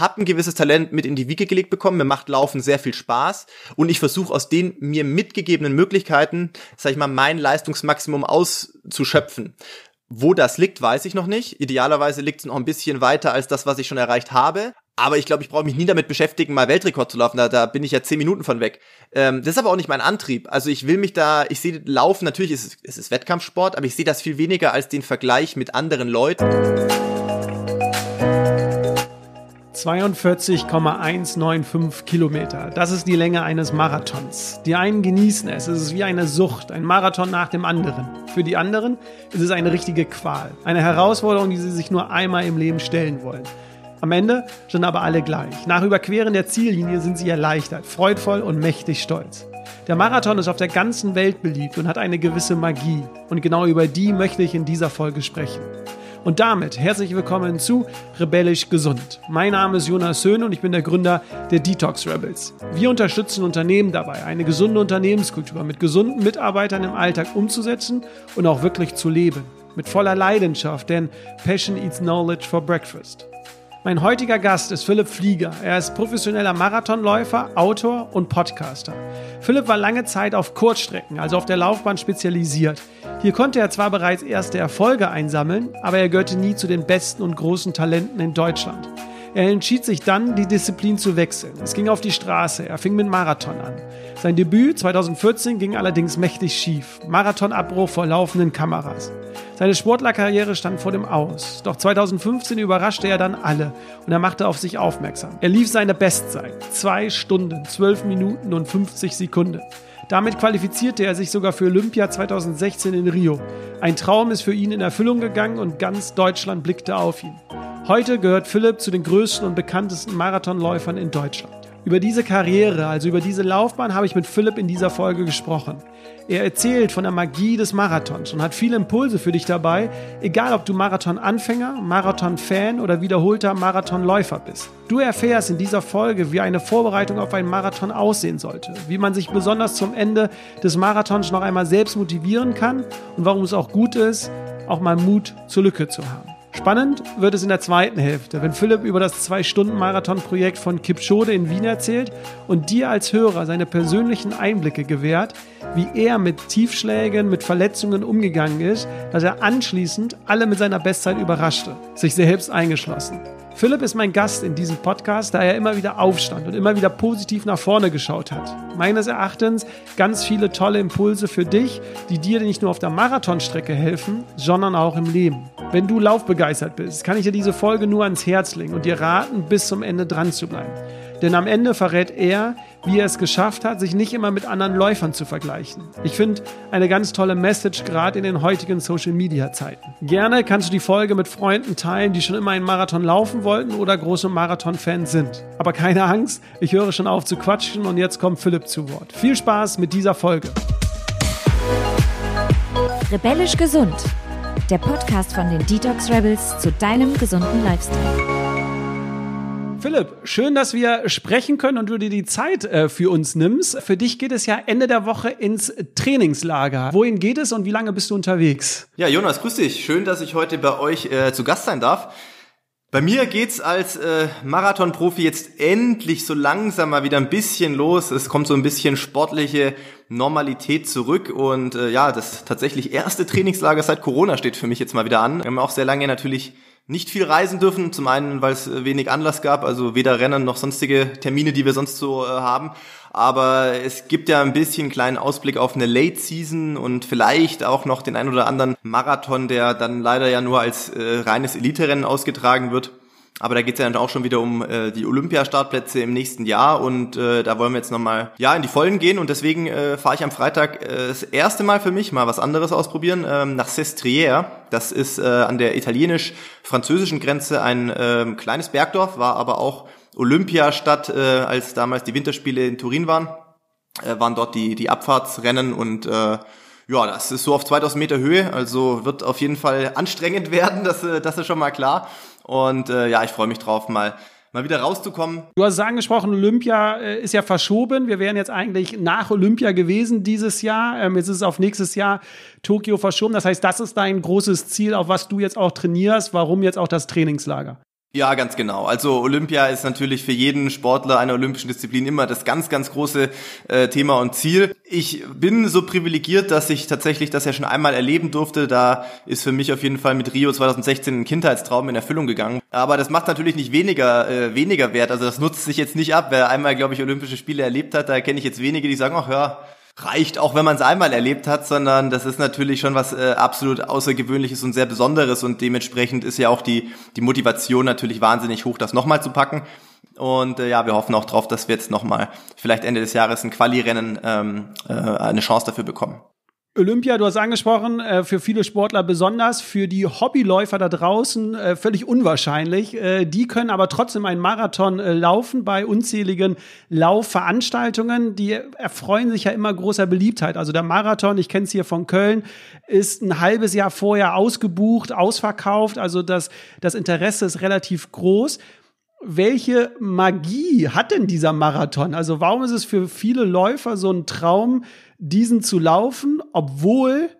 habe ein gewisses Talent mit in die Wiege gelegt bekommen, mir macht Laufen sehr viel Spaß und ich versuche aus den mir mitgegebenen Möglichkeiten, sag ich mal, mein Leistungsmaximum auszuschöpfen. Wo das liegt, weiß ich noch nicht. Idealerweise liegt es noch ein bisschen weiter als das, was ich schon erreicht habe. Aber ich glaube, ich brauche mich nie damit beschäftigen, mal Weltrekord zu laufen. Da, da bin ich ja zehn Minuten von weg. Ähm, das ist aber auch nicht mein Antrieb. Also ich will mich da, ich sehe Laufen, natürlich ist es, ist Wettkampfsport, aber ich sehe das viel weniger als den Vergleich mit anderen Leuten. 42,195 Kilometer. Das ist die Länge eines Marathons. Die einen genießen es. Es ist wie eine Sucht, ein Marathon nach dem anderen. Für die anderen ist es eine richtige Qual. Eine Herausforderung, die sie sich nur einmal im Leben stellen wollen. Am Ende sind aber alle gleich. Nach Überqueren der Ziellinie sind sie erleichtert, freudvoll und mächtig stolz. Der Marathon ist auf der ganzen Welt beliebt und hat eine gewisse Magie. Und genau über die möchte ich in dieser Folge sprechen. Und damit herzlich willkommen zu Rebellisch Gesund. Mein Name ist Jonas Söhn und ich bin der Gründer der Detox Rebels. Wir unterstützen Unternehmen dabei, eine gesunde Unternehmenskultur mit gesunden Mitarbeitern im Alltag umzusetzen und auch wirklich zu leben. Mit voller Leidenschaft, denn Passion eats knowledge for breakfast. Mein heutiger Gast ist Philipp Flieger. Er ist professioneller Marathonläufer, Autor und Podcaster. Philipp war lange Zeit auf Kurzstrecken, also auf der Laufbahn spezialisiert. Hier konnte er zwar bereits erste Erfolge einsammeln, aber er gehörte nie zu den besten und großen Talenten in Deutschland. Er entschied sich dann, die Disziplin zu wechseln. Es ging auf die Straße. Er fing mit Marathon an. Sein Debüt 2014 ging allerdings mächtig schief. Marathonabbruch vor laufenden Kameras. Seine Sportlerkarriere stand vor dem Aus. Doch 2015 überraschte er dann alle und er machte auf sich aufmerksam. Er lief seine Bestzeit. Zwei Stunden, zwölf Minuten und 50 Sekunden. Damit qualifizierte er sich sogar für Olympia 2016 in Rio. Ein Traum ist für ihn in Erfüllung gegangen und ganz Deutschland blickte auf ihn. Heute gehört Philipp zu den größten und bekanntesten Marathonläufern in Deutschland. Über diese Karriere, also über diese Laufbahn, habe ich mit Philipp in dieser Folge gesprochen. Er erzählt von der Magie des Marathons und hat viele Impulse für dich dabei, egal ob du Marathon-Anfänger, Marathon-Fan oder wiederholter Marathonläufer bist. Du erfährst in dieser Folge, wie eine Vorbereitung auf einen Marathon aussehen sollte, wie man sich besonders zum Ende des Marathons noch einmal selbst motivieren kann und warum es auch gut ist, auch mal Mut zur Lücke zu haben. Spannend wird es in der zweiten Hälfte, wenn Philipp über das Zwei-Stunden-Marathon-Projekt von Kipchoge in Wien erzählt und dir als Hörer seine persönlichen Einblicke gewährt, wie er mit Tiefschlägen, mit Verletzungen umgegangen ist, dass er anschließend alle mit seiner Bestzeit überraschte, sich selbst eingeschlossen. Philipp ist mein Gast in diesem Podcast, da er immer wieder aufstand und immer wieder positiv nach vorne geschaut hat. Meines Erachtens ganz viele tolle Impulse für dich, die dir nicht nur auf der Marathonstrecke helfen, sondern auch im Leben. Wenn du laufbegeistert bist, kann ich dir diese Folge nur ans Herz legen und dir raten, bis zum Ende dran zu bleiben. Denn am Ende verrät er, wie er es geschafft hat, sich nicht immer mit anderen Läufern zu vergleichen. Ich finde eine ganz tolle Message gerade in den heutigen Social Media Zeiten. Gerne kannst du die Folge mit Freunden teilen, die schon immer einen Marathon laufen wollten oder große Marathon-Fans sind. Aber keine Angst, ich höre schon auf zu quatschen und jetzt kommt Philipp zu Wort. Viel Spaß mit dieser Folge. Rebellisch gesund. Der Podcast von den Detox Rebels zu deinem gesunden Lifestyle. Philipp, schön, dass wir sprechen können und du dir die Zeit äh, für uns nimmst. Für dich geht es ja Ende der Woche ins Trainingslager. Wohin geht es und wie lange bist du unterwegs? Ja, Jonas, grüß dich. Schön, dass ich heute bei euch äh, zu Gast sein darf. Bei mir geht's als äh, Marathonprofi jetzt endlich so langsam mal wieder ein bisschen los. Es kommt so ein bisschen sportliche Normalität zurück und äh, ja, das tatsächlich erste Trainingslager seit Corona steht für mich jetzt mal wieder an. Wir haben auch sehr lange natürlich nicht viel reisen dürfen. Zum einen, weil es äh, wenig Anlass gab, also weder Rennen noch sonstige Termine, die wir sonst so äh, haben. Aber es gibt ja ein bisschen kleinen Ausblick auf eine Late Season und vielleicht auch noch den ein oder anderen Marathon, der dann leider ja nur als äh, reines Elite-Rennen ausgetragen wird. Aber da geht es ja dann auch schon wieder um äh, die Olympiastartplätze im nächsten Jahr und äh, da wollen wir jetzt nochmal ja, in die Vollen gehen und deswegen äh, fahre ich am Freitag äh, das erste Mal für mich mal was anderes ausprobieren, ähm, nach Sestriere. Das ist äh, an der italienisch-französischen Grenze ein äh, kleines Bergdorf, war aber auch Olympiastadt, äh, als damals die Winterspiele in Turin waren. Äh, waren dort die, die Abfahrtsrennen und äh, ja, das ist so auf 2000 Meter Höhe, also wird auf jeden Fall anstrengend werden, das, äh, das ist schon mal klar. Und äh, ja, ich freue mich drauf, mal mal wieder rauszukommen. Du hast es angesprochen, Olympia äh, ist ja verschoben. Wir wären jetzt eigentlich nach Olympia gewesen dieses Jahr. Ähm, jetzt ist es auf nächstes Jahr Tokio verschoben. Das heißt, das ist dein großes Ziel, auf was du jetzt auch trainierst. Warum jetzt auch das Trainingslager? Ja, ganz genau. Also Olympia ist natürlich für jeden Sportler einer olympischen Disziplin immer das ganz, ganz große äh, Thema und Ziel. Ich bin so privilegiert, dass ich tatsächlich das ja schon einmal erleben durfte. Da ist für mich auf jeden Fall mit Rio 2016 ein Kindheitstraum in Erfüllung gegangen. Aber das macht natürlich nicht weniger äh, weniger wert. Also das nutzt sich jetzt nicht ab. Wer einmal, glaube ich, Olympische Spiele erlebt hat, da kenne ich jetzt wenige, die sagen, ach ja, reicht auch, wenn man es einmal erlebt hat, sondern das ist natürlich schon was äh, absolut Außergewöhnliches und sehr Besonderes und dementsprechend ist ja auch die, die Motivation natürlich wahnsinnig hoch, das nochmal zu packen. Und äh, ja, wir hoffen auch drauf, dass wir jetzt nochmal vielleicht Ende des Jahres ein Quali-Rennen ähm, äh, eine Chance dafür bekommen. Olympia, du hast angesprochen, äh, für viele Sportler besonders, für die Hobbyläufer da draußen äh, völlig unwahrscheinlich. Äh, die können aber trotzdem einen Marathon laufen bei unzähligen Laufveranstaltungen. Die erfreuen sich ja immer großer Beliebtheit. Also der Marathon, ich kenne es hier von Köln, ist ein halbes Jahr vorher ausgebucht, ausverkauft. Also das, das Interesse ist relativ groß welche Magie hat denn dieser Marathon? Also warum ist es für viele Läufer so ein Traum, diesen zu laufen, obwohl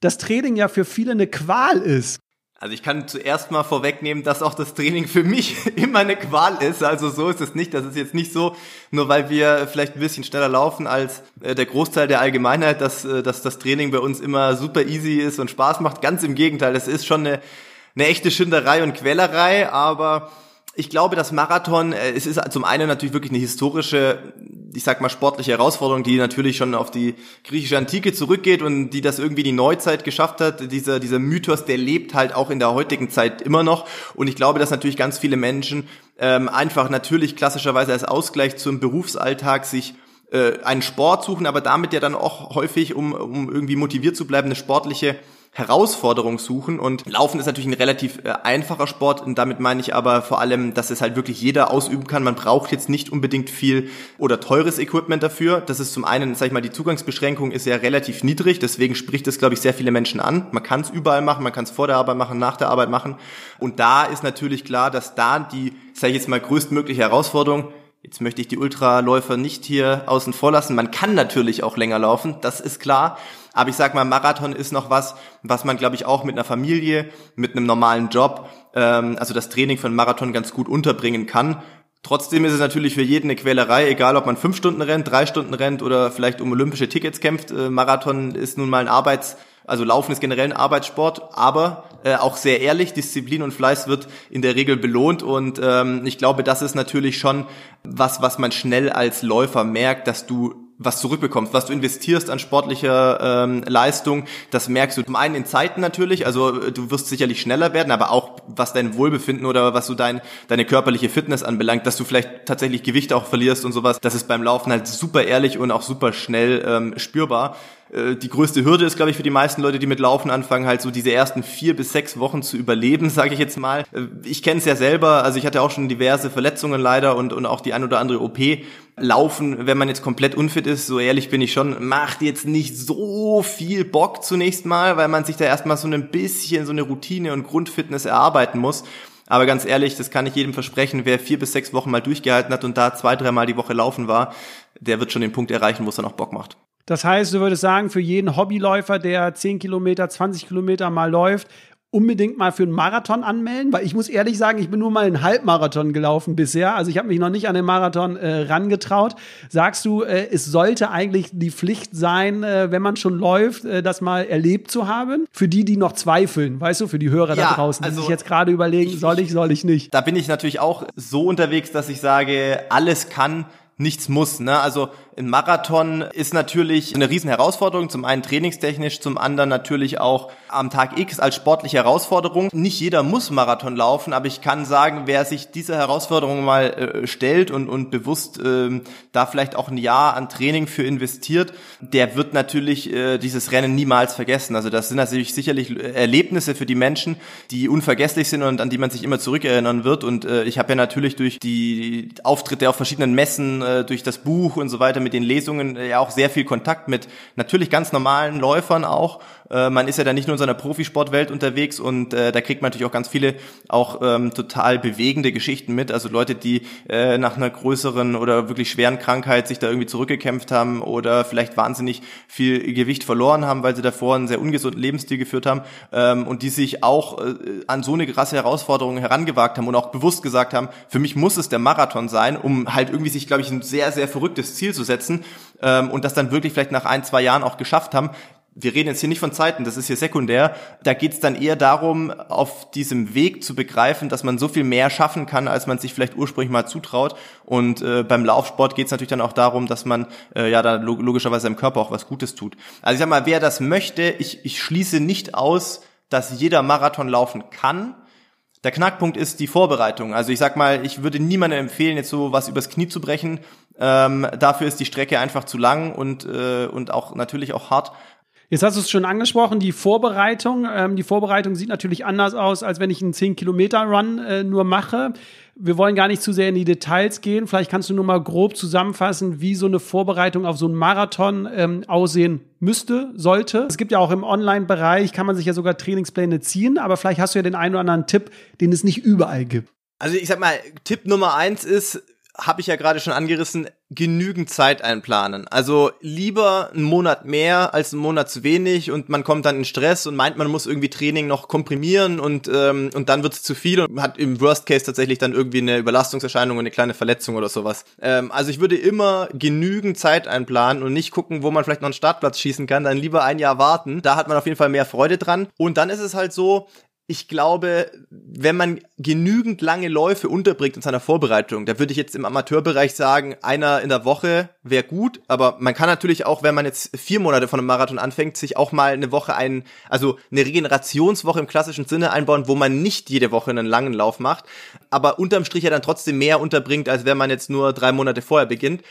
das Training ja für viele eine Qual ist? Also ich kann zuerst mal vorwegnehmen, dass auch das Training für mich immer eine Qual ist. Also so ist es nicht. Das ist jetzt nicht so, nur weil wir vielleicht ein bisschen schneller laufen als äh, der Großteil der Allgemeinheit, dass, äh, dass das Training bei uns immer super easy ist und Spaß macht. Ganz im Gegenteil. Es ist schon eine, eine echte Schinderei und Quälerei, aber ich glaube, das Marathon, äh, es ist zum einen natürlich wirklich eine historische, ich sag mal sportliche Herausforderung, die natürlich schon auf die griechische Antike zurückgeht und die das irgendwie die Neuzeit geschafft hat. Dieser, dieser Mythos, der lebt halt auch in der heutigen Zeit immer noch. Und ich glaube, dass natürlich ganz viele Menschen ähm, einfach natürlich klassischerweise als Ausgleich zum Berufsalltag sich äh, einen Sport suchen, aber damit ja dann auch häufig, um, um irgendwie motiviert zu bleiben, eine sportliche Herausforderung suchen und Laufen ist natürlich ein relativ äh, einfacher Sport und damit meine ich aber vor allem, dass es halt wirklich jeder ausüben kann. Man braucht jetzt nicht unbedingt viel oder teures Equipment dafür. Das ist zum einen, sag ich mal, die Zugangsbeschränkung ist ja relativ niedrig, deswegen spricht es, glaube ich, sehr viele Menschen an. Man kann es überall machen, man kann es vor der Arbeit machen, nach der Arbeit machen und da ist natürlich klar, dass da die, sage ich jetzt mal, größtmögliche Herausforderung Jetzt möchte ich die Ultraläufer nicht hier außen vor lassen. Man kann natürlich auch länger laufen, das ist klar. Aber ich sag mal, Marathon ist noch was, was man, glaube ich, auch mit einer Familie, mit einem normalen Job, ähm, also das Training von Marathon ganz gut unterbringen kann. Trotzdem ist es natürlich für jeden eine Quälerei, egal ob man fünf Stunden rennt, drei Stunden rennt oder vielleicht um olympische Tickets kämpft. Äh, Marathon ist nun mal ein Arbeits- also Laufen ist generell ein Arbeitssport, aber äh, auch sehr ehrlich, Disziplin und Fleiß wird in der Regel belohnt und ähm, ich glaube, das ist natürlich schon was, was man schnell als Läufer merkt, dass du was zurückbekommst, was du investierst an sportlicher ähm, Leistung, das merkst du zum einen in Zeiten natürlich, also äh, du wirst sicherlich schneller werden, aber auch was dein Wohlbefinden oder was du dein, deine körperliche Fitness anbelangt, dass du vielleicht tatsächlich Gewicht auch verlierst und sowas, das ist beim Laufen halt super ehrlich und auch super schnell ähm, spürbar. Äh, die größte Hürde ist, glaube ich, für die meisten Leute, die mit Laufen anfangen, halt so diese ersten vier bis sechs Wochen zu überleben, sage ich jetzt mal. Äh, ich kenne es ja selber, also ich hatte auch schon diverse Verletzungen leider und, und auch die ein oder andere OP. Laufen, wenn man jetzt komplett unfit ist, so ehrlich bin ich schon, macht jetzt nicht so viel Bock zunächst mal, weil man sich da erstmal so ein bisschen so eine Routine und Grundfitness erarbeiten muss. Aber ganz ehrlich, das kann ich jedem versprechen, wer vier bis sechs Wochen mal durchgehalten hat und da zwei, dreimal die Woche laufen war, der wird schon den Punkt erreichen, wo es dann auch Bock macht. Das heißt, du würdest sagen, für jeden Hobbyläufer, der 10 Kilometer, 20 Kilometer mal läuft, unbedingt mal für einen Marathon anmelden, weil ich muss ehrlich sagen, ich bin nur mal einen Halbmarathon gelaufen bisher. Also ich habe mich noch nicht an den Marathon äh, rangetraut. Sagst du, äh, es sollte eigentlich die Pflicht sein, äh, wenn man schon läuft, äh, das mal erlebt zu haben? Für die, die noch zweifeln, weißt du, für die Hörer ja, da draußen, die also sich jetzt gerade überlegen, soll ich, soll ich nicht? Da bin ich natürlich auch so unterwegs, dass ich sage, alles kann, nichts muss. Ne? Also ein Marathon ist natürlich eine riesen Herausforderung, zum einen trainingstechnisch, zum anderen natürlich auch am Tag X als sportliche Herausforderung. Nicht jeder muss Marathon laufen, aber ich kann sagen, wer sich dieser Herausforderung mal äh, stellt und, und bewusst äh, da vielleicht auch ein Jahr an Training für investiert, der wird natürlich äh, dieses Rennen niemals vergessen. Also das sind natürlich sicherlich Erlebnisse für die Menschen, die unvergesslich sind und an die man sich immer zurückerinnern wird. Und äh, ich habe ja natürlich durch die Auftritte auf verschiedenen Messen äh, durch das Buch und so weiter mit den Lesungen äh, ja auch sehr viel Kontakt mit natürlich ganz normalen Läufern auch. Äh, man ist ja da nicht nur in so einer Profisportwelt unterwegs und äh, da kriegt man natürlich auch ganz viele auch ähm, total bewegende Geschichten mit. Also Leute, die äh, nach einer größeren oder wirklich schweren Krankheit sich da irgendwie zurückgekämpft haben oder vielleicht wahnsinnig viel Gewicht verloren haben, weil sie davor einen sehr ungesunden Lebensstil geführt haben ähm, und die sich auch äh, an so eine krasse Herausforderung herangewagt haben und auch bewusst gesagt haben, für mich muss es der Marathon sein, um halt irgendwie sich, glaube ich, ein sehr, sehr verrücktes Ziel zu setzen ähm, und das dann wirklich vielleicht nach ein, zwei Jahren auch geschafft haben wir reden jetzt hier nicht von Zeiten, das ist hier sekundär. Da geht es dann eher darum, auf diesem Weg zu begreifen, dass man so viel mehr schaffen kann, als man sich vielleicht ursprünglich mal zutraut. Und äh, beim Laufsport geht es natürlich dann auch darum, dass man äh, ja da logischerweise im Körper auch was Gutes tut. Also ich sag mal, wer das möchte, ich, ich schließe nicht aus, dass jeder Marathon laufen kann. Der Knackpunkt ist die Vorbereitung. Also ich sag mal, ich würde niemandem empfehlen, jetzt so was übers Knie zu brechen. Ähm, dafür ist die Strecke einfach zu lang und, äh, und auch natürlich auch hart. Jetzt hast du es schon angesprochen, die Vorbereitung. Ähm, die Vorbereitung sieht natürlich anders aus, als wenn ich einen 10-Kilometer-Run äh, nur mache. Wir wollen gar nicht zu sehr in die Details gehen. Vielleicht kannst du nur mal grob zusammenfassen, wie so eine Vorbereitung auf so einen Marathon ähm, aussehen müsste, sollte. Es gibt ja auch im Online-Bereich, kann man sich ja sogar Trainingspläne ziehen, aber vielleicht hast du ja den einen oder anderen Tipp, den es nicht überall gibt. Also ich sag mal, Tipp Nummer eins ist, habe ich ja gerade schon angerissen, genügend Zeit einplanen. Also lieber einen Monat mehr als einen Monat zu wenig und man kommt dann in Stress und meint, man muss irgendwie Training noch komprimieren und, ähm, und dann wird es zu viel und hat im Worst Case tatsächlich dann irgendwie eine Überlastungserscheinung und eine kleine Verletzung oder sowas. Ähm, also ich würde immer genügend Zeit einplanen und nicht gucken, wo man vielleicht noch einen Startplatz schießen kann, dann lieber ein Jahr warten. Da hat man auf jeden Fall mehr Freude dran. Und dann ist es halt so, ich glaube, wenn man genügend lange Läufe unterbringt in seiner Vorbereitung, da würde ich jetzt im Amateurbereich sagen, einer in der Woche wäre gut, aber man kann natürlich auch, wenn man jetzt vier Monate von einem Marathon anfängt, sich auch mal eine Woche ein, also eine Regenerationswoche im klassischen Sinne einbauen, wo man nicht jede Woche einen langen Lauf macht, aber unterm Strich ja dann trotzdem mehr unterbringt, als wenn man jetzt nur drei Monate vorher beginnt.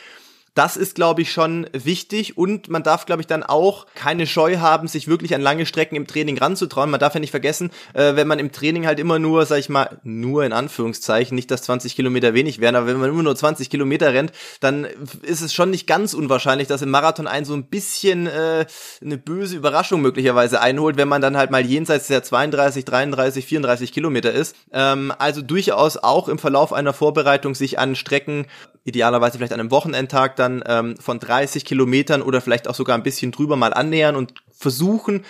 Das ist, glaube ich, schon wichtig und man darf, glaube ich, dann auch keine Scheu haben, sich wirklich an lange Strecken im Training ranzutrauen. Man darf ja nicht vergessen, äh, wenn man im Training halt immer nur, sag ich mal, nur in Anführungszeichen, nicht dass 20 Kilometer wenig wären, aber wenn man immer nur 20 Kilometer rennt, dann ist es schon nicht ganz unwahrscheinlich, dass im Marathon ein so ein bisschen äh, eine böse Überraschung möglicherweise einholt, wenn man dann halt mal jenseits der 32, 33, 34 Kilometer ist. Ähm, also durchaus auch im Verlauf einer Vorbereitung sich an Strecken, idealerweise vielleicht an einem Wochenendtag, dann ähm, von 30 Kilometern oder vielleicht auch sogar ein bisschen drüber mal annähern und versuchen,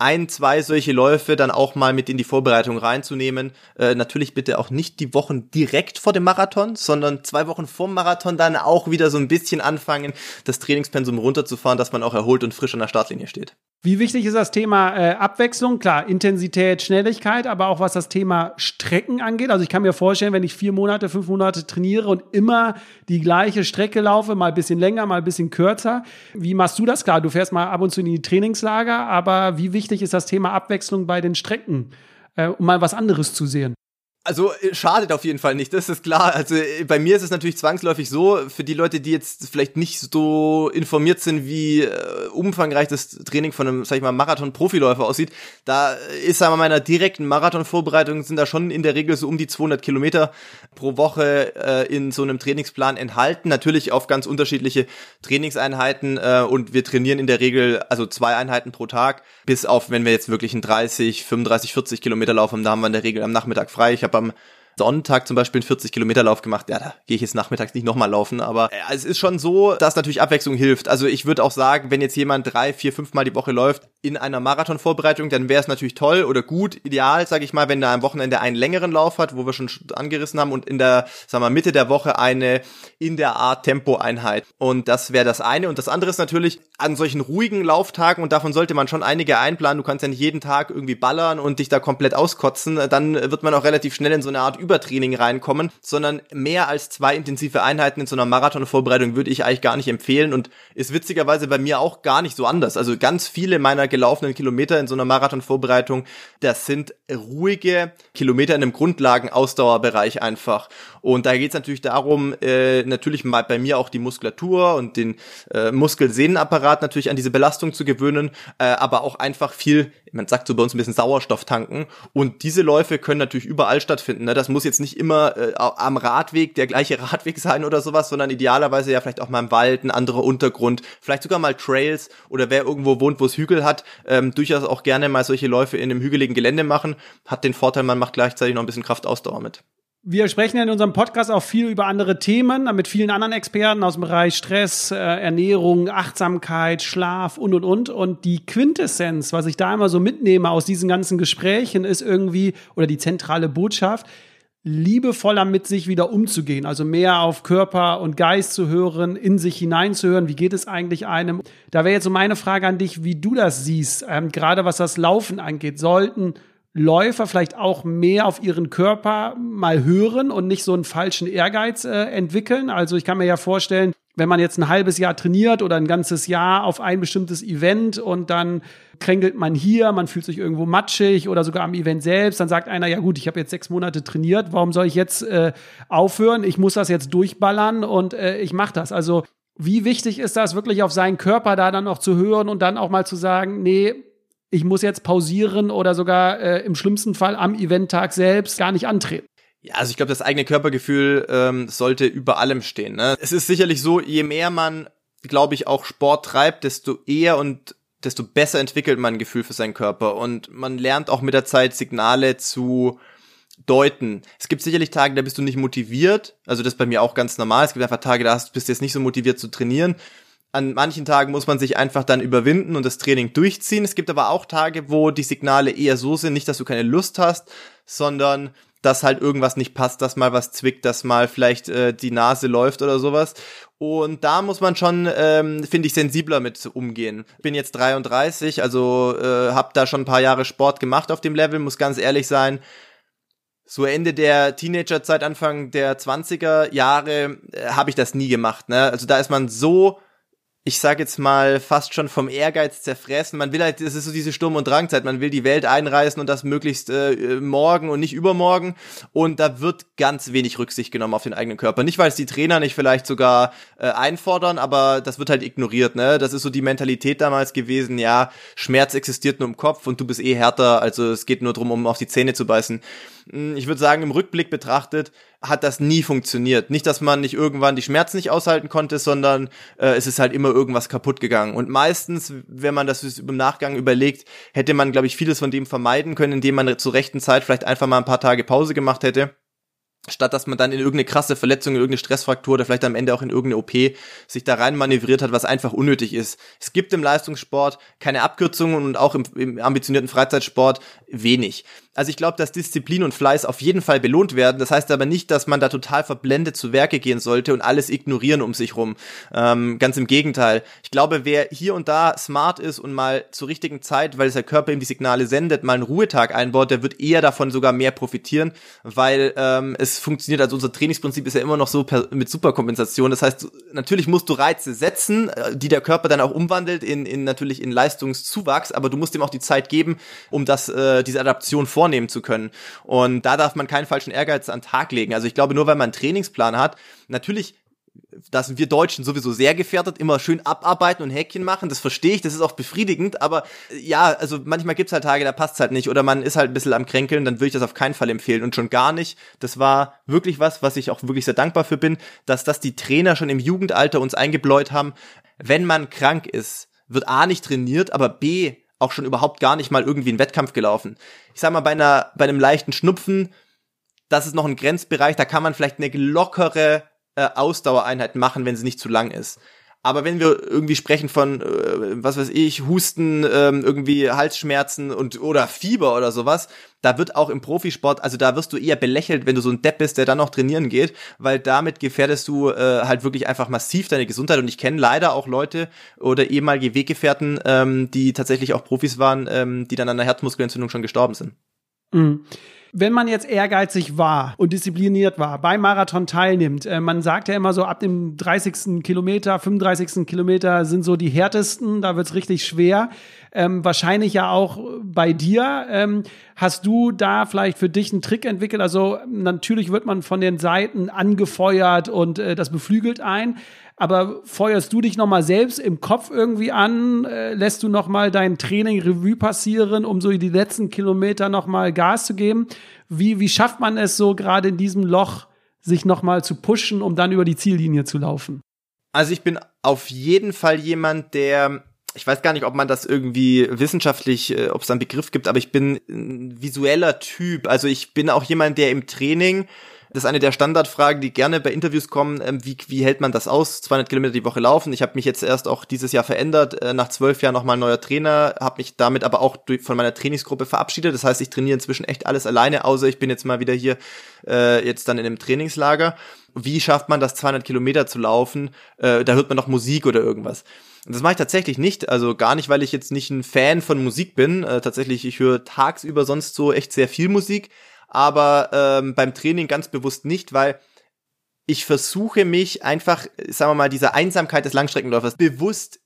ein, zwei solche Läufe dann auch mal mit in die Vorbereitung reinzunehmen. Äh, natürlich bitte auch nicht die Wochen direkt vor dem Marathon, sondern zwei Wochen vorm Marathon dann auch wieder so ein bisschen anfangen, das Trainingspensum runterzufahren, dass man auch erholt und frisch an der Startlinie steht. Wie wichtig ist das Thema äh, Abwechslung? Klar, Intensität, Schnelligkeit, aber auch was das Thema Strecken angeht. Also ich kann mir vorstellen, wenn ich vier Monate, fünf Monate trainiere und immer die gleiche Strecke laufe, mal ein bisschen länger, mal ein bisschen kürzer. Wie machst du das? Klar, du fährst mal ab und zu in die Trainingslager, aber wie wichtig ist das Thema Abwechslung bei den Strecken, äh, um mal was anderes zu sehen? Also äh, schadet auf jeden Fall nicht, das ist klar. Also äh, bei mir ist es natürlich zwangsläufig so, für die Leute, die jetzt vielleicht nicht so informiert sind, wie äh, umfangreich das Training von einem, sag ich mal, Marathon-Profiläufer aussieht, da ist, sagen wir mal, in einer direkten Marathon-Vorbereitung sind da schon in der Regel so um die 200 Kilometer pro Woche äh, in so einem Trainingsplan enthalten. Natürlich auf ganz unterschiedliche Trainingseinheiten äh, und wir trainieren in der Regel also zwei Einheiten pro Tag, bis auf, wenn wir jetzt wirklich einen 30, 35, 40 Kilometer Lauf haben, da haben wir in der Regel am Nachmittag frei. Ich habe am Sonntag zum Beispiel einen 40 Kilometer Lauf gemacht. Ja, da gehe ich jetzt nachmittags nicht nochmal laufen, aber äh, es ist schon so, dass natürlich Abwechslung hilft. Also ich würde auch sagen, wenn jetzt jemand drei, vier, fünf Mal die Woche läuft in einer Marathonvorbereitung, dann wäre es natürlich toll oder gut, ideal, sage ich mal, wenn er am Wochenende einen längeren Lauf hat, wo wir schon angerissen haben und in der, sagen wir, Mitte der Woche eine in der Art Tempo-Einheit. Und das wäre das eine. Und das andere ist natürlich an solchen ruhigen Lauftagen und davon sollte man schon einige einplanen. Du kannst ja nicht jeden Tag irgendwie ballern und dich da komplett auskotzen. Dann wird man auch relativ schnell in so eine Art Übertraining reinkommen, sondern mehr als zwei intensive Einheiten in so einer Marathonvorbereitung würde ich eigentlich gar nicht empfehlen und ist witzigerweise bei mir auch gar nicht so anders. Also ganz viele meiner gelaufenen Kilometer in so einer Marathonvorbereitung, das sind ruhige Kilometer in einem Grundlagenausdauerbereich einfach. Und da geht es natürlich darum, äh, natürlich mal bei mir auch die Muskulatur und den äh, Muskelsehnenapparat natürlich an diese Belastung zu gewöhnen, äh, aber auch einfach viel, man sagt so bei uns ein bisschen Sauerstoff tanken. Und diese Läufe können natürlich überall stattfinden. Ne? Das muss jetzt nicht immer äh, am Radweg der gleiche Radweg sein oder sowas, sondern idealerweise ja vielleicht auch mal im Wald, ein anderer Untergrund, vielleicht sogar mal Trails oder wer irgendwo wohnt, wo es Hügel hat, ähm, durchaus auch gerne mal solche Läufe in einem hügeligen Gelände machen. Hat den Vorteil, man macht gleichzeitig noch ein bisschen Kraftausdauer mit. Wir sprechen in unserem Podcast auch viel über andere Themen mit vielen anderen Experten aus dem Bereich Stress, äh, Ernährung, Achtsamkeit, Schlaf und und und. Und die Quintessenz, was ich da immer so mitnehme aus diesen ganzen Gesprächen, ist irgendwie, oder die zentrale Botschaft, liebevoller mit sich wieder umzugehen, also mehr auf Körper und Geist zu hören, in sich hineinzuhören, wie geht es eigentlich einem. Da wäre jetzt so meine Frage an dich, wie du das siehst, ähm, gerade was das Laufen angeht. Sollten Läufer vielleicht auch mehr auf ihren Körper mal hören und nicht so einen falschen Ehrgeiz äh, entwickeln. Also ich kann mir ja vorstellen, wenn man jetzt ein halbes Jahr trainiert oder ein ganzes Jahr auf ein bestimmtes Event und dann kränkelt man hier, man fühlt sich irgendwo matschig oder sogar am Event selbst, dann sagt einer, ja gut, ich habe jetzt sechs Monate trainiert, warum soll ich jetzt äh, aufhören? Ich muss das jetzt durchballern und äh, ich mache das. Also wie wichtig ist das wirklich auf seinen Körper da dann noch zu hören und dann auch mal zu sagen, nee, ich muss jetzt pausieren oder sogar äh, im schlimmsten Fall am Eventtag selbst gar nicht antreten. Ja, also ich glaube, das eigene Körpergefühl ähm, sollte über allem stehen. Ne? Es ist sicherlich so, je mehr man, glaube ich, auch Sport treibt, desto eher und desto besser entwickelt man ein Gefühl für seinen Körper. Und man lernt auch mit der Zeit Signale zu deuten. Es gibt sicherlich Tage, da bist du nicht motiviert. Also das ist bei mir auch ganz normal. Es gibt einfach Tage, da bist du jetzt nicht so motiviert zu trainieren an manchen Tagen muss man sich einfach dann überwinden und das Training durchziehen. Es gibt aber auch Tage, wo die Signale eher so sind, nicht, dass du keine Lust hast, sondern dass halt irgendwas nicht passt, dass mal was zwickt, dass mal vielleicht äh, die Nase läuft oder sowas. Und da muss man schon, ähm, finde ich, sensibler mit umgehen. Bin jetzt 33, also äh, habe da schon ein paar Jahre Sport gemacht auf dem Level, muss ganz ehrlich sein. So Ende der Teenagerzeit, Anfang der 20er Jahre äh, habe ich das nie gemacht. Ne? Also da ist man so ich sag jetzt mal, fast schon vom Ehrgeiz zerfressen. Man will halt, das ist so diese Sturm- und Drangzeit, man will die Welt einreißen und das möglichst äh, morgen und nicht übermorgen. Und da wird ganz wenig Rücksicht genommen auf den eigenen Körper. Nicht, weil es die Trainer nicht vielleicht sogar äh, einfordern, aber das wird halt ignoriert, ne? Das ist so die Mentalität damals gewesen, ja, Schmerz existiert nur im Kopf und du bist eh härter, also es geht nur drum, um auf die Zähne zu beißen. Hm, ich würde sagen, im Rückblick betrachtet hat das nie funktioniert. Nicht, dass man nicht irgendwann die Schmerzen nicht aushalten konnte, sondern äh, es ist halt immer irgendwas kaputt gegangen. Und meistens, wenn man das im Nachgang überlegt, hätte man, glaube ich, vieles von dem vermeiden können, indem man zur rechten Zeit vielleicht einfach mal ein paar Tage Pause gemacht hätte statt dass man dann in irgendeine krasse Verletzung, in irgendeine Stressfraktur oder vielleicht am Ende auch in irgendeine OP sich da rein manövriert hat, was einfach unnötig ist. Es gibt im Leistungssport keine Abkürzungen und auch im, im ambitionierten Freizeitsport wenig. Also ich glaube, dass Disziplin und Fleiß auf jeden Fall belohnt werden. Das heißt aber nicht, dass man da total verblendet zu Werke gehen sollte und alles ignorieren um sich rum. Ähm, ganz im Gegenteil. Ich glaube, wer hier und da smart ist und mal zur richtigen Zeit, weil der Körper ihm die Signale sendet, mal einen Ruhetag einbaut, der wird eher davon sogar mehr profitieren, weil ähm, es funktioniert. Also unser Trainingsprinzip ist ja immer noch so mit Superkompensation. Das heißt, natürlich musst du Reize setzen, äh, die der Körper dann auch umwandelt in, in natürlich in Leistungszuwachs, aber du musst ihm auch die Zeit geben, um das äh, diese Adaption vorzunehmen vornehmen zu können. Und da darf man keinen falschen Ehrgeiz an den Tag legen. Also ich glaube, nur weil man einen Trainingsplan hat, natürlich da sind wir Deutschen sowieso sehr gefährdet, immer schön abarbeiten und Häkchen machen, das verstehe ich, das ist auch befriedigend, aber ja, also manchmal gibt's halt Tage, da passt's halt nicht oder man ist halt ein bisschen am Kränkeln, dann würde ich das auf keinen Fall empfehlen und schon gar nicht. Das war wirklich was, was ich auch wirklich sehr dankbar für bin, dass das die Trainer schon im Jugendalter uns eingebläut haben. Wenn man krank ist, wird A nicht trainiert, aber B auch schon überhaupt gar nicht mal irgendwie einen Wettkampf gelaufen. Ich sag mal, bei einer, bei einem leichten Schnupfen, das ist noch ein Grenzbereich, da kann man vielleicht eine lockere äh, Ausdauereinheit machen, wenn sie nicht zu lang ist. Aber wenn wir irgendwie sprechen von, äh, was weiß ich, Husten, ähm, irgendwie Halsschmerzen und oder Fieber oder sowas, da wird auch im Profisport, also da wirst du eher belächelt, wenn du so ein Depp bist, der dann noch trainieren geht, weil damit gefährdest du äh, halt wirklich einfach massiv deine Gesundheit. Und ich kenne leider auch Leute oder ehemalige Weggefährten, ähm, die tatsächlich auch Profis waren, ähm, die dann an einer Herzmuskelentzündung schon gestorben sind. Mhm. Wenn man jetzt ehrgeizig war und diszipliniert war, beim Marathon teilnimmt, äh, man sagt ja immer so, ab dem 30. Kilometer, 35. Kilometer sind so die härtesten, da wird's richtig schwer. Ähm, wahrscheinlich ja auch bei dir. Ähm, hast du da vielleicht für dich einen Trick entwickelt? Also natürlich wird man von den Seiten angefeuert und äh, das beflügelt ein. Aber feuerst du dich noch mal selbst im Kopf irgendwie an? Äh, lässt du noch mal dein Training Revue passieren, um so die letzten Kilometer noch mal Gas zu geben? Wie, wie schafft man es so gerade in diesem Loch, sich noch mal zu pushen, um dann über die Ziellinie zu laufen? Also ich bin auf jeden Fall jemand, der ich weiß gar nicht, ob man das irgendwie wissenschaftlich, äh, ob es einen Begriff gibt, aber ich bin ein visueller Typ. Also ich bin auch jemand, der im Training das ist eine der Standardfragen, die gerne bei Interviews kommen. Ähm, wie, wie hält man das aus? 200 Kilometer die Woche laufen. Ich habe mich jetzt erst auch dieses Jahr verändert. Äh, nach zwölf Jahren nochmal neuer Trainer. Habe mich damit aber auch durch, von meiner Trainingsgruppe verabschiedet. Das heißt, ich trainiere inzwischen echt alles alleine, außer ich bin jetzt mal wieder hier äh, jetzt dann in einem Trainingslager. Wie schafft man das 200 Kilometer zu laufen? Äh, da hört man noch Musik oder irgendwas. Und das mache ich tatsächlich nicht, also gar nicht, weil ich jetzt nicht ein Fan von Musik bin. Äh, tatsächlich, ich höre tagsüber sonst so echt sehr viel Musik aber ähm, beim Training ganz bewusst nicht, weil ich versuche mich einfach, sagen wir mal, dieser Einsamkeit des Langstreckenläufers bewusst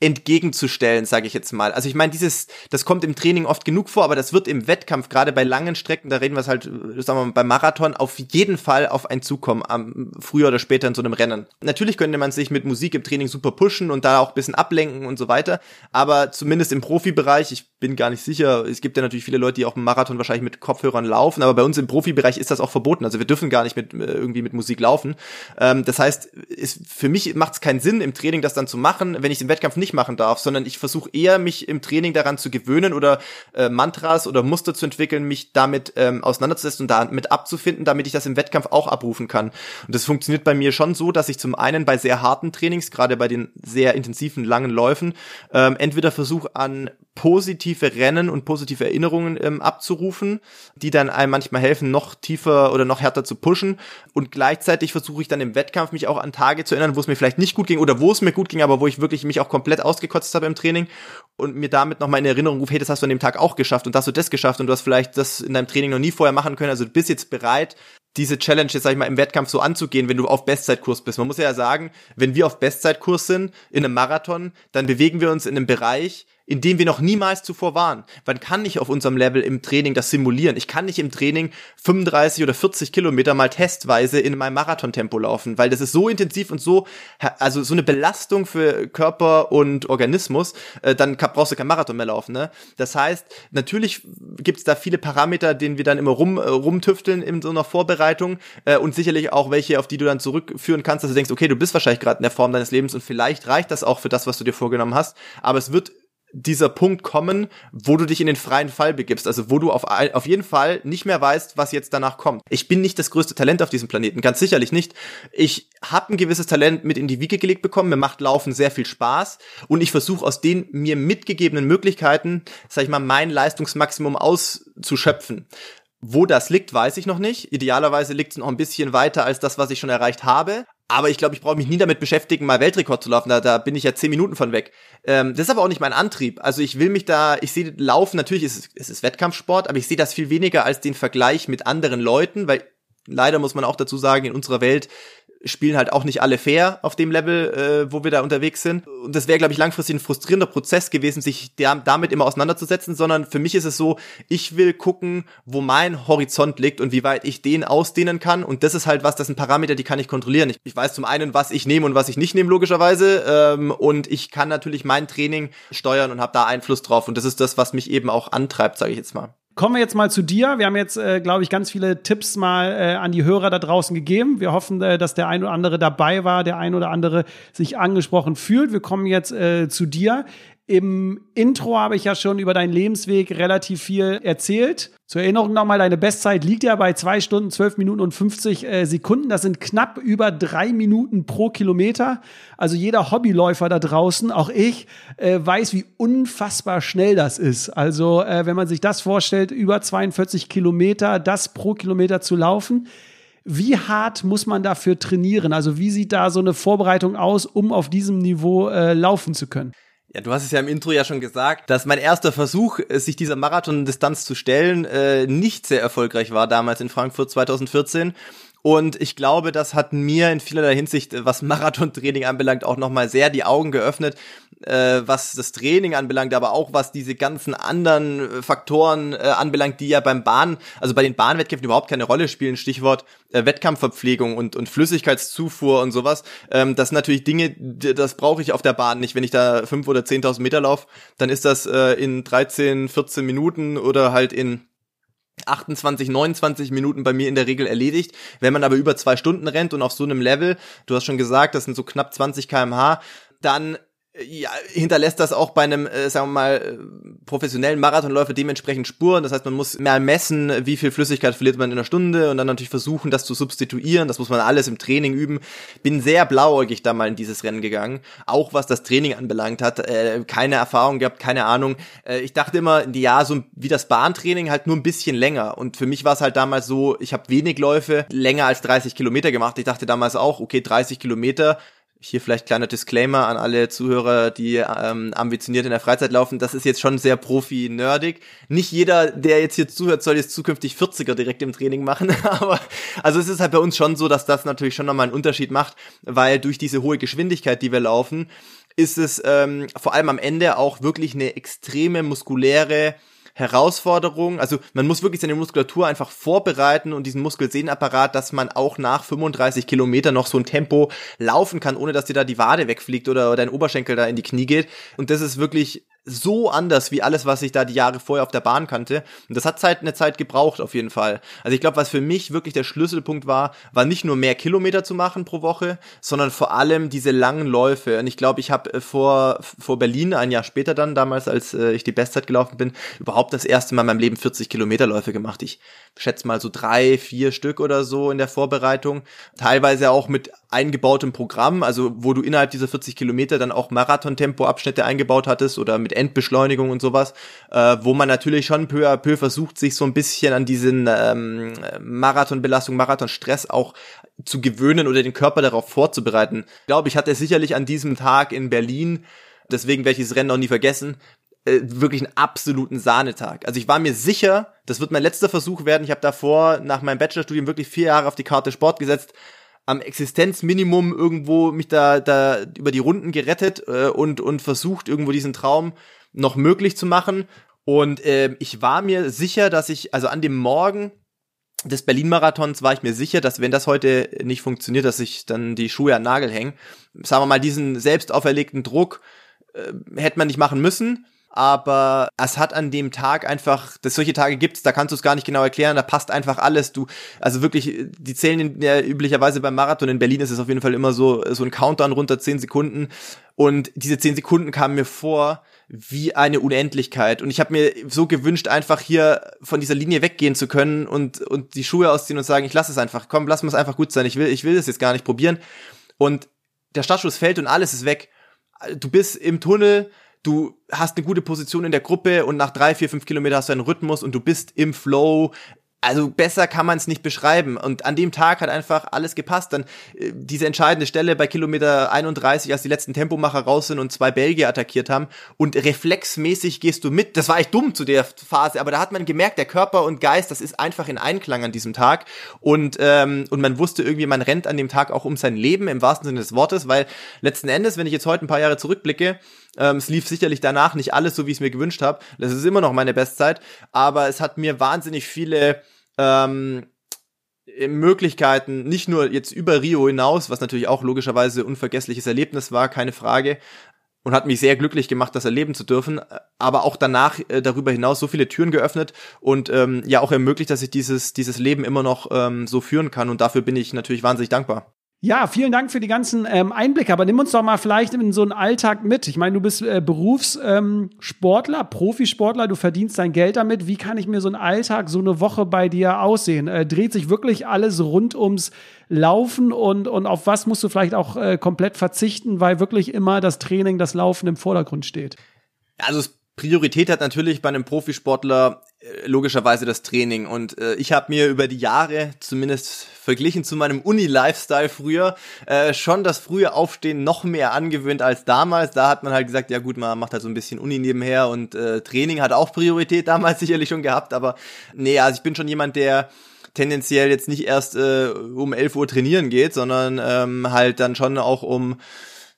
entgegenzustellen, sage ich jetzt mal. Also ich meine, dieses, das kommt im Training oft genug vor, aber das wird im Wettkampf, gerade bei langen Strecken, da reden wir es halt, sagen wir mal, beim Marathon, auf jeden Fall auf ein Zukommen, am, früher oder später in so einem Rennen. Natürlich könnte man sich mit Musik im Training super pushen und da auch ein bisschen ablenken und so weiter, aber zumindest im Profibereich, ich bin gar nicht sicher, es gibt ja natürlich viele Leute, die auch im Marathon wahrscheinlich mit Kopfhörern laufen, aber bei uns im Profibereich ist das auch verboten, also wir dürfen gar nicht mit äh, irgendwie mit Musik laufen. Ähm, das heißt, ist, für mich macht es keinen Sinn, im Training das dann zu machen, wenn ich im Wettkampf nicht nicht machen darf, sondern ich versuche eher, mich im Training daran zu gewöhnen oder äh, Mantras oder Muster zu entwickeln, mich damit ähm, auseinanderzusetzen und damit abzufinden, damit ich das im Wettkampf auch abrufen kann. Und das funktioniert bei mir schon so, dass ich zum einen bei sehr harten Trainings, gerade bei den sehr intensiven langen Läufen, ähm, entweder versuche an positive Rennen und positive Erinnerungen ähm, abzurufen, die dann einem manchmal helfen, noch tiefer oder noch härter zu pushen. Und gleichzeitig versuche ich dann im Wettkampf mich auch an Tage zu erinnern, wo es mir vielleicht nicht gut ging oder wo es mir gut ging, aber wo ich wirklich mich auch komplett ausgekotzt habe im Training und mir damit nochmal in Erinnerung rufe, hey, das hast du an dem Tag auch geschafft und das du das geschafft und du hast vielleicht das in deinem Training noch nie vorher machen können. Also du bist jetzt bereit, diese Challenge jetzt, sag ich mal, im Wettkampf so anzugehen, wenn du auf Bestzeitkurs bist. Man muss ja sagen, wenn wir auf Bestzeitkurs sind, in einem Marathon, dann bewegen wir uns in einem Bereich, in dem wir noch niemals zuvor waren. Man kann nicht auf unserem Level im Training das simulieren. Ich kann nicht im Training 35 oder 40 Kilometer mal testweise in meinem Marathontempo laufen, weil das ist so intensiv und so, also so eine Belastung für Körper und Organismus, äh, dann brauchst du kein Marathon mehr laufen. Ne? Das heißt, natürlich gibt's da viele Parameter, denen wir dann immer rum, äh, rumtüfteln in so einer Vorbereitung äh, und sicherlich auch welche, auf die du dann zurückführen kannst, dass du denkst, okay, du bist wahrscheinlich gerade in der Form deines Lebens und vielleicht reicht das auch für das, was du dir vorgenommen hast, aber es wird dieser Punkt kommen, wo du dich in den freien Fall begibst, also wo du auf, auf jeden Fall nicht mehr weißt, was jetzt danach kommt. Ich bin nicht das größte Talent auf diesem Planeten, ganz sicherlich nicht. Ich habe ein gewisses Talent mit in die Wiege gelegt bekommen, mir macht Laufen sehr viel Spaß und ich versuche aus den mir mitgegebenen Möglichkeiten, sag ich mal, mein Leistungsmaximum auszuschöpfen. Wo das liegt, weiß ich noch nicht. Idealerweise liegt es noch ein bisschen weiter als das, was ich schon erreicht habe. Aber ich glaube, ich brauche mich nie damit beschäftigen, mal Weltrekord zu laufen. Da, da bin ich ja zehn Minuten von weg. Ähm, das ist aber auch nicht mein Antrieb. Also ich will mich da, ich sehe Laufen, natürlich ist es, es ist Wettkampfsport, aber ich sehe das viel weniger als den Vergleich mit anderen Leuten, weil leider muss man auch dazu sagen, in unserer Welt spielen halt auch nicht alle fair auf dem Level, äh, wo wir da unterwegs sind. Und das wäre, glaube ich, langfristig ein frustrierender Prozess gewesen, sich der, damit immer auseinanderzusetzen, sondern für mich ist es so, ich will gucken, wo mein Horizont liegt und wie weit ich den ausdehnen kann. Und das ist halt was, das sind Parameter, die kann ich kontrollieren. Ich, ich weiß zum einen, was ich nehme und was ich nicht nehme, logischerweise. Ähm, und ich kann natürlich mein Training steuern und habe da Einfluss drauf. Und das ist das, was mich eben auch antreibt, sage ich jetzt mal. Kommen wir jetzt mal zu dir. Wir haben jetzt, äh, glaube ich, ganz viele Tipps mal äh, an die Hörer da draußen gegeben. Wir hoffen, äh, dass der ein oder andere dabei war, der ein oder andere sich angesprochen fühlt. Wir kommen jetzt äh, zu dir. Im Intro habe ich ja schon über deinen Lebensweg relativ viel erzählt. Zur Erinnerung nochmal, deine Bestzeit liegt ja bei zwei Stunden, zwölf Minuten und 50 äh, Sekunden. Das sind knapp über drei Minuten pro Kilometer. Also jeder Hobbyläufer da draußen, auch ich, äh, weiß, wie unfassbar schnell das ist. Also äh, wenn man sich das vorstellt, über 42 Kilometer, das pro Kilometer zu laufen. Wie hart muss man dafür trainieren? Also wie sieht da so eine Vorbereitung aus, um auf diesem Niveau äh, laufen zu können? Ja, du hast es ja im Intro ja schon gesagt, dass mein erster Versuch, äh, sich dieser Marathon-Distanz zu stellen, äh, nicht sehr erfolgreich war damals in Frankfurt 2014. Und ich glaube, das hat mir in vielerlei Hinsicht, äh, was Marathontraining anbelangt, auch nochmal sehr die Augen geöffnet, äh, was das Training anbelangt, aber auch was diese ganzen anderen äh, Faktoren äh, anbelangt, die ja beim Bahn, also bei den Bahnwettkämpfen überhaupt keine Rolle spielen. Stichwort äh, Wettkampfverpflegung und, und Flüssigkeitszufuhr und sowas. Ähm, das sind natürlich Dinge, das brauche ich auf der Bahn nicht. Wenn ich da fünf oder zehntausend Meter laufe, dann ist das äh, in 13, 14 Minuten oder halt in 28, 29 Minuten bei mir in der Regel erledigt. Wenn man aber über zwei Stunden rennt und auf so einem Level, du hast schon gesagt, das sind so knapp 20 kmh, dann ja, hinterlässt das auch bei einem, äh, sagen wir mal, äh, professionellen Marathonläufer dementsprechend Spuren. Das heißt, man muss mehr messen, wie viel Flüssigkeit verliert man in einer Stunde und dann natürlich versuchen, das zu substituieren. Das muss man alles im Training üben. Bin sehr blauäugig da mal in dieses Rennen gegangen. Auch was das Training anbelangt hat. Äh, keine Erfahrung gehabt, keine Ahnung. Äh, ich dachte immer, ja, so wie das Bahntraining halt nur ein bisschen länger. Und für mich war es halt damals so, ich habe wenig Läufe, länger als 30 Kilometer gemacht. Ich dachte damals auch, okay, 30 Kilometer hier vielleicht kleiner Disclaimer an alle Zuhörer, die ähm, ambitioniert in der Freizeit laufen. Das ist jetzt schon sehr profi-nerdig. Nicht jeder, der jetzt hier zuhört, soll jetzt zukünftig 40er direkt im Training machen. Aber also es ist halt bei uns schon so, dass das natürlich schon nochmal einen Unterschied macht, weil durch diese hohe Geschwindigkeit, die wir laufen, ist es ähm, vor allem am Ende auch wirklich eine extreme muskuläre Herausforderung. Also man muss wirklich seine Muskulatur einfach vorbereiten und diesen Muskelsehnenapparat, dass man auch nach 35 Kilometern noch so ein Tempo laufen kann, ohne dass dir da die Wade wegfliegt oder dein Oberschenkel da in die Knie geht. Und das ist wirklich so anders wie alles, was ich da die Jahre vorher auf der Bahn kannte. Und das hat Zeit, eine Zeit gebraucht auf jeden Fall. Also ich glaube, was für mich wirklich der Schlüsselpunkt war, war nicht nur mehr Kilometer zu machen pro Woche, sondern vor allem diese langen Läufe. Und ich glaube, ich habe äh, vor, vor Berlin, ein Jahr später dann, damals, als äh, ich die Bestzeit gelaufen bin, überhaupt das erste Mal in meinem Leben 40 Kilometerläufe gemacht. Ich schätze mal so drei, vier Stück oder so in der Vorbereitung. Teilweise auch mit eingebautem Programm, also wo du innerhalb dieser 40 Kilometer dann auch Marathon-Tempo-Abschnitte eingebaut hattest oder mit Endbeschleunigung und sowas, äh, wo man natürlich schon peu à peu versucht, sich so ein bisschen an diesen ähm, Marathonbelastung, Marathonstress auch zu gewöhnen oder den Körper darauf vorzubereiten. Ich glaube, ich hatte sicherlich an diesem Tag in Berlin, deswegen werde ich das Rennen auch nie vergessen, äh, wirklich einen absoluten Sahnetag. Also ich war mir sicher, das wird mein letzter Versuch werden. Ich habe davor nach meinem Bachelorstudium wirklich vier Jahre auf die Karte Sport gesetzt, am Existenzminimum irgendwo mich da, da über die Runden gerettet äh, und, und versucht, irgendwo diesen Traum noch möglich zu machen. Und äh, ich war mir sicher, dass ich, also an dem Morgen des Berlin-Marathons war ich mir sicher, dass wenn das heute nicht funktioniert, dass ich dann die Schuhe an Nagel hängen. Sagen wir mal, diesen selbst auferlegten Druck äh, hätte man nicht machen müssen aber es hat an dem Tag einfach, dass solche Tage gibt's, da kannst du es gar nicht genau erklären, da passt einfach alles. Du, also wirklich, die zählen ja üblicherweise beim Marathon in Berlin ist es auf jeden Fall immer so, so ein Countdown runter zehn Sekunden. Und diese zehn Sekunden kamen mir vor wie eine Unendlichkeit. Und ich habe mir so gewünscht, einfach hier von dieser Linie weggehen zu können und, und die Schuhe ausziehen und sagen, ich lasse es einfach, komm, lass es einfach gut sein, ich will, ich will es jetzt gar nicht probieren. Und der Startschuss fällt und alles ist weg. Du bist im Tunnel, du hast eine gute Position in der Gruppe und nach drei, vier, fünf Kilometer hast du einen Rhythmus und du bist im Flow. Also besser kann man es nicht beschreiben. Und an dem Tag hat einfach alles gepasst. Dann äh, diese entscheidende Stelle bei Kilometer 31, als die letzten Tempomacher raus sind und zwei Belgier attackiert haben. Und reflexmäßig gehst du mit. Das war echt dumm zu der Phase, aber da hat man gemerkt, der Körper und Geist, das ist einfach in Einklang an diesem Tag. Und, ähm, und man wusste irgendwie, man rennt an dem Tag auch um sein Leben im wahrsten Sinne des Wortes, weil letzten Endes, wenn ich jetzt heute ein paar Jahre zurückblicke, ähm, es lief sicherlich danach nicht alles so, wie ich es mir gewünscht habe. Das ist immer noch meine Bestzeit, aber es hat mir wahnsinnig viele ähm, Möglichkeiten, nicht nur jetzt über Rio hinaus, was natürlich auch logischerweise unvergessliches Erlebnis war, keine Frage, und hat mich sehr glücklich gemacht, das erleben zu dürfen, aber auch danach äh, darüber hinaus so viele Türen geöffnet und ähm, ja auch ermöglicht, dass ich dieses dieses Leben immer noch ähm, so führen kann und dafür bin ich natürlich wahnsinnig dankbar. Ja, vielen Dank für die ganzen ähm, Einblicke. Aber nimm uns doch mal vielleicht in so einen Alltag mit. Ich meine, du bist äh, Berufssportler, ähm, Profisportler, du verdienst dein Geld damit. Wie kann ich mir so einen Alltag, so eine Woche bei dir aussehen? Äh, dreht sich wirklich alles rund ums Laufen und, und auf was musst du vielleicht auch äh, komplett verzichten, weil wirklich immer das Training, das Laufen im Vordergrund steht? Also Priorität hat natürlich bei einem Profisportler äh, logischerweise das Training. Und äh, ich habe mir über die Jahre, zumindest verglichen zu meinem Uni-Lifestyle früher, äh, schon das frühe Aufstehen noch mehr angewöhnt als damals. Da hat man halt gesagt, ja gut, man macht halt so ein bisschen Uni nebenher und äh, Training hat auch Priorität damals sicherlich schon gehabt. Aber nee, also ich bin schon jemand, der tendenziell jetzt nicht erst äh, um 11 Uhr trainieren geht, sondern ähm, halt dann schon auch um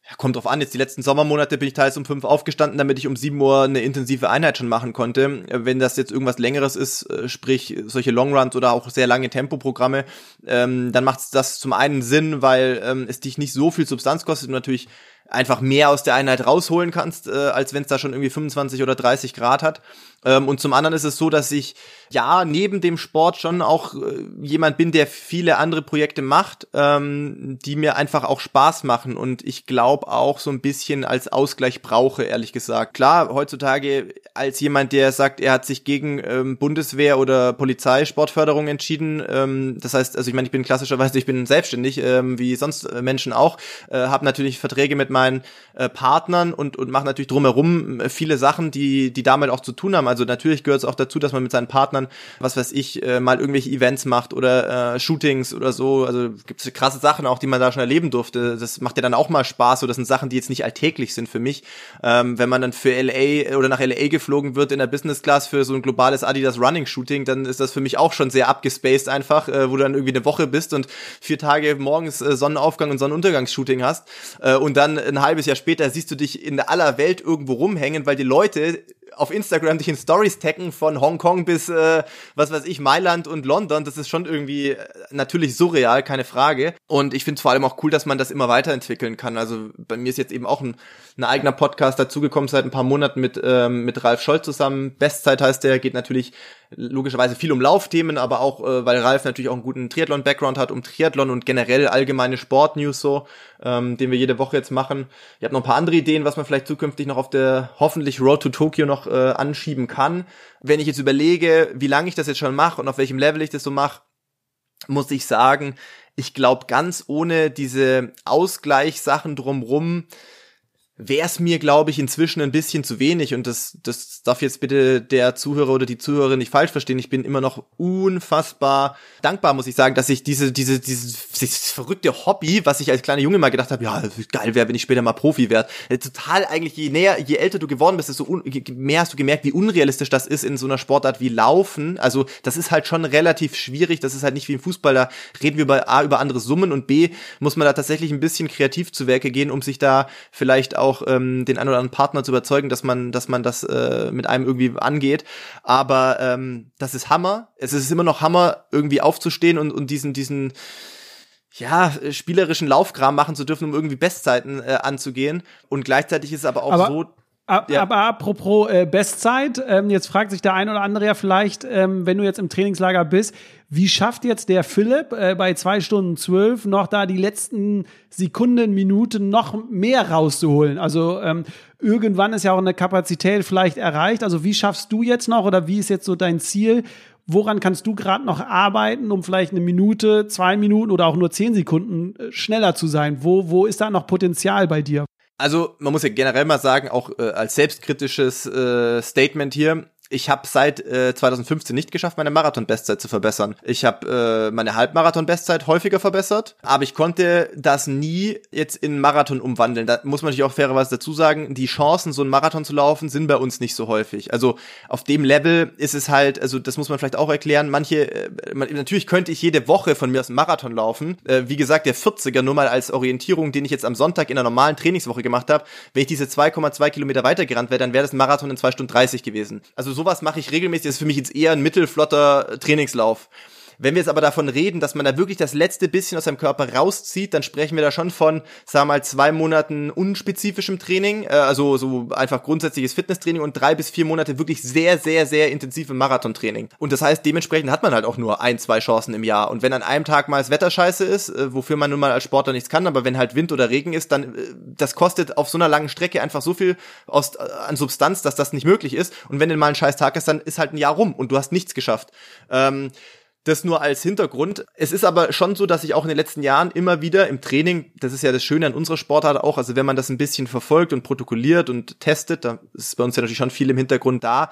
ja, kommt drauf an, jetzt die letzten Sommermonate bin ich teils um fünf aufgestanden, damit ich um sieben Uhr eine intensive Einheit schon machen konnte. Wenn das jetzt irgendwas längeres ist, äh, sprich solche Longruns oder auch sehr lange Tempoprogramme, ähm, dann macht das zum einen Sinn, weil ähm, es dich nicht so viel Substanz kostet und natürlich einfach mehr aus der Einheit rausholen kannst, äh, als wenn es da schon irgendwie 25 oder 30 Grad hat. Ähm, und zum anderen ist es so, dass ich ja neben dem Sport schon auch äh, jemand bin, der viele andere Projekte macht, ähm, die mir einfach auch Spaß machen und ich glaube auch so ein bisschen als Ausgleich brauche, ehrlich gesagt. Klar, heutzutage als jemand, der sagt, er hat sich gegen ähm, Bundeswehr oder Polizeisportförderung entschieden, ähm, das heißt, also ich meine, ich bin klassischerweise, ich bin selbstständig, ähm, wie sonst äh, Menschen auch, äh, habe natürlich Verträge mit meinen äh, Partnern und, und mache natürlich drumherum äh, viele Sachen, die, die damit auch zu tun haben. Also natürlich gehört es auch dazu, dass man mit seinen Partnern, was weiß ich, äh, mal irgendwelche Events macht oder äh, Shootings oder so. Also gibt es krasse Sachen auch, die man da schon erleben durfte. Das macht ja dann auch mal Spaß. So, das sind Sachen, die jetzt nicht alltäglich sind für mich. Ähm, wenn man dann für LA oder nach LA geflogen wird in der Business Class für so ein globales Adidas Running Shooting, dann ist das für mich auch schon sehr abgespaced einfach, äh, wo du dann irgendwie eine Woche bist und vier Tage morgens äh, Sonnenaufgang und Sonnenuntergangsshooting hast äh, und dann ein halbes Jahr später siehst du dich in aller Welt irgendwo rumhängen, weil die Leute auf Instagram dich in Stories taggen von Hongkong bis, äh, was weiß ich, Mailand und London. Das ist schon irgendwie äh, natürlich surreal, keine Frage. Und ich finde es vor allem auch cool, dass man das immer weiterentwickeln kann. Also bei mir ist jetzt eben auch ein, ein eigener Podcast dazugekommen seit ein paar Monaten mit, ähm, mit Ralf Scholl zusammen. Bestzeit heißt der, geht natürlich logischerweise viel um Laufthemen, aber auch, äh, weil Ralf natürlich auch einen guten Triathlon-Background hat, um Triathlon und generell allgemeine Sportnews so, ähm, den wir jede Woche jetzt machen. Ich habe noch ein paar andere Ideen, was man vielleicht zukünftig noch auf der hoffentlich Road to Tokyo noch äh, anschieben kann. Wenn ich jetzt überlege, wie lange ich das jetzt schon mache und auf welchem Level ich das so mache, muss ich sagen, ich glaube ganz ohne diese Ausgleichssachen drumrum, wäre es mir, glaube ich, inzwischen ein bisschen zu wenig. Und das, das darf jetzt bitte der Zuhörer oder die Zuhörerin nicht falsch verstehen. Ich bin immer noch unfassbar dankbar, muss ich sagen, dass ich diese, diese, dieses, dieses verrückte Hobby, was ich als kleiner Junge mal gedacht habe, ja, geil wäre, wenn ich später mal Profi werde. Äh, total eigentlich, je näher, je älter du geworden bist, desto un, mehr hast du gemerkt, wie unrealistisch das ist in so einer Sportart wie Laufen. Also das ist halt schon relativ schwierig. Das ist halt nicht wie im Fußball. Da reden wir über A über andere Summen und B muss man da tatsächlich ein bisschen kreativ zu Werke gehen, um sich da vielleicht auch ähm, den einen oder anderen Partner zu überzeugen, dass man, dass man das äh, mit einem irgendwie angeht. Aber ähm, das ist Hammer. Es ist immer noch Hammer, irgendwie aufzustehen und, und diesen, diesen ja, spielerischen Laufkram machen zu dürfen, um irgendwie Bestzeiten äh, anzugehen. Und gleichzeitig ist es aber auch aber so, ja. Aber apropos äh, Bestzeit, ähm, jetzt fragt sich der ein oder andere ja vielleicht, ähm, wenn du jetzt im Trainingslager bist, wie schafft jetzt der Philipp äh, bei zwei Stunden zwölf noch da die letzten Sekunden, Minuten noch mehr rauszuholen? Also ähm, irgendwann ist ja auch eine Kapazität vielleicht erreicht. Also wie schaffst du jetzt noch oder wie ist jetzt so dein Ziel? Woran kannst du gerade noch arbeiten, um vielleicht eine Minute, zwei Minuten oder auch nur zehn Sekunden äh, schneller zu sein? Wo, wo ist da noch Potenzial bei dir? Also man muss ja generell mal sagen, auch äh, als selbstkritisches äh, Statement hier, ich habe seit äh, 2015 nicht geschafft, meine Marathon-Bestzeit zu verbessern. Ich habe äh, meine Halbmarathon-Bestzeit häufiger verbessert, aber ich konnte das nie jetzt in Marathon umwandeln. Da muss man natürlich auch fairerweise dazu sagen, die Chancen, so einen Marathon zu laufen, sind bei uns nicht so häufig. Also auf dem Level ist es halt, also das muss man vielleicht auch erklären, manche, äh, man, natürlich könnte ich jede Woche von mir aus einen Marathon laufen. Äh, wie gesagt, der 40er nur mal als Orientierung, den ich jetzt am Sonntag in einer normalen Trainingswoche gemacht habe. Wenn ich diese 2,2 Kilometer weitergerannt wäre, dann wäre das ein Marathon in 2 Stunden 30 gewesen. Also so sowas mache ich regelmäßig. Das ist für mich jetzt eher ein mittelflotter Trainingslauf. Wenn wir jetzt aber davon reden, dass man da wirklich das letzte bisschen aus seinem Körper rauszieht, dann sprechen wir da schon von, sagen wir mal, zwei Monaten unspezifischem Training, äh, also so einfach grundsätzliches Fitnesstraining und drei bis vier Monate wirklich sehr, sehr, sehr intensivem Marathontraining. Und das heißt, dementsprechend hat man halt auch nur ein, zwei Chancen im Jahr. Und wenn an einem Tag mal das Wetter scheiße ist, äh, wofür man nun mal als Sportler nichts kann, aber wenn halt Wind oder Regen ist, dann äh, das kostet auf so einer langen Strecke einfach so viel aus, äh, an Substanz, dass das nicht möglich ist. Und wenn denn mal ein scheiß Tag ist, dann ist halt ein Jahr rum und du hast nichts geschafft. Ähm, das nur als Hintergrund. Es ist aber schon so, dass ich auch in den letzten Jahren immer wieder im Training, das ist ja das Schöne an unserer Sportart auch, also wenn man das ein bisschen verfolgt und protokolliert und testet, da ist bei uns ja natürlich schon viel im Hintergrund da,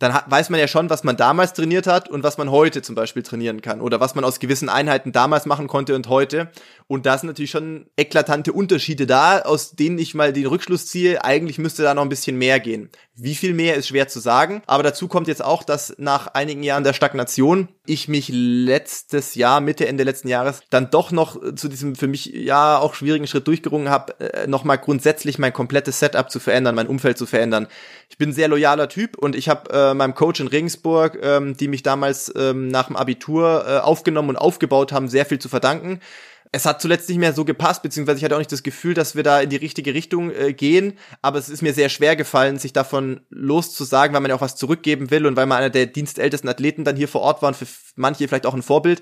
dann weiß man ja schon, was man damals trainiert hat und was man heute zum Beispiel trainieren kann oder was man aus gewissen Einheiten damals machen konnte und heute. Und da sind natürlich schon eklatante Unterschiede da, aus denen ich mal den Rückschluss ziehe, eigentlich müsste da noch ein bisschen mehr gehen. Wie viel mehr ist schwer zu sagen. Aber dazu kommt jetzt auch, dass nach einigen Jahren der Stagnation ich mich letztes Jahr, Mitte, Ende letzten Jahres, dann doch noch zu diesem für mich ja auch schwierigen Schritt durchgerungen habe, äh, nochmal grundsätzlich mein komplettes Setup zu verändern, mein Umfeld zu verändern. Ich bin ein sehr loyaler Typ und ich habe äh, meinem Coach in Regensburg, ähm, die mich damals ähm, nach dem Abitur äh, aufgenommen und aufgebaut haben, sehr viel zu verdanken es hat zuletzt nicht mehr so gepasst, beziehungsweise ich hatte auch nicht das Gefühl, dass wir da in die richtige Richtung äh, gehen. Aber es ist mir sehr schwer gefallen, sich davon loszusagen, weil man ja auch was zurückgeben will und weil man einer der dienstältesten Athleten dann hier vor Ort war und für manche vielleicht auch ein Vorbild.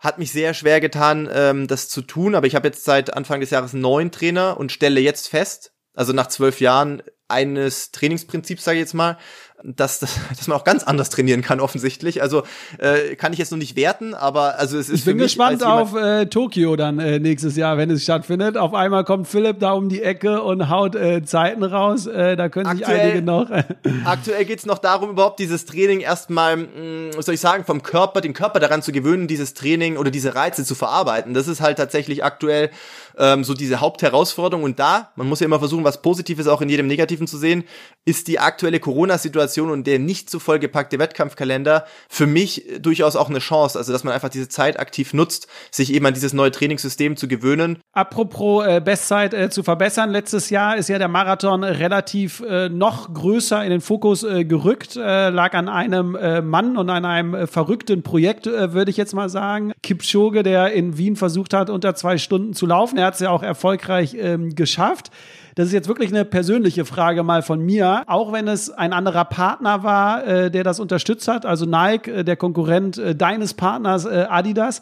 Hat mich sehr schwer getan, ähm, das zu tun, aber ich habe jetzt seit Anfang des Jahres neun Trainer und stelle jetzt fest, also nach zwölf Jahren eines Trainingsprinzips, sage ich jetzt mal, dass, dass, man auch ganz anders trainieren kann offensichtlich. Also äh, kann ich jetzt noch nicht werten, aber also es ist Ich bin gespannt auf äh, Tokio dann äh, nächstes Jahr, wenn es stattfindet. Auf einmal kommt Philipp da um die Ecke und haut äh, Zeiten raus. Äh, da können sich aktuell, einige noch. Aktuell geht's noch darum, überhaupt dieses Training erstmal, mh, mm, was soll ich sagen, vom Körper, den Körper daran zu gewöhnen, dieses Training oder diese Reize zu verarbeiten. Das ist halt tatsächlich aktuell ähm, so diese Hauptherausforderung. Und da, man muss ja immer versuchen, was Positives auch in jedem Negativen zu sehen, ist die aktuelle Corona-Situation und der nicht so vollgepackte Wettkampfkalender für mich durchaus auch eine Chance. Also, dass man einfach diese Zeit aktiv nutzt, sich eben an dieses neue Trainingssystem zu gewöhnen. Apropos äh, Bestzeit äh, zu verbessern, letztes Jahr ist ja der Marathon relativ äh, noch größer in den Fokus äh, gerückt, äh, lag an einem äh, Mann und an einem äh, verrückten Projekt, äh, würde ich jetzt mal sagen. Kipchoge, der in Wien versucht hat, unter zwei Stunden zu laufen. Er hat es ja auch erfolgreich ähm, geschafft. Das ist jetzt wirklich eine persönliche Frage mal von mir. Auch wenn es ein anderer Partner war, äh, der das unterstützt hat, also Nike, äh, der Konkurrent äh, deines Partners äh, Adidas.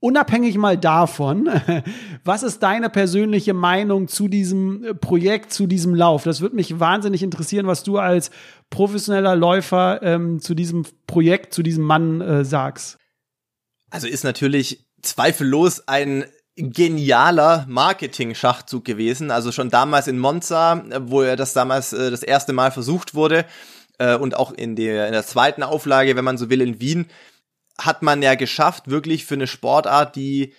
Unabhängig mal davon, was ist deine persönliche Meinung zu diesem äh, Projekt, zu diesem Lauf? Das würde mich wahnsinnig interessieren, was du als professioneller Läufer ähm, zu diesem Projekt, zu diesem Mann äh, sagst. Also ist natürlich zweifellos ein genialer Marketing-Schachzug gewesen. Also schon damals in Monza, wo er das damals äh, das erste Mal versucht wurde äh, und auch in der, in der zweiten Auflage, wenn man so will, in Wien, hat man ja geschafft, wirklich für eine Sportart, die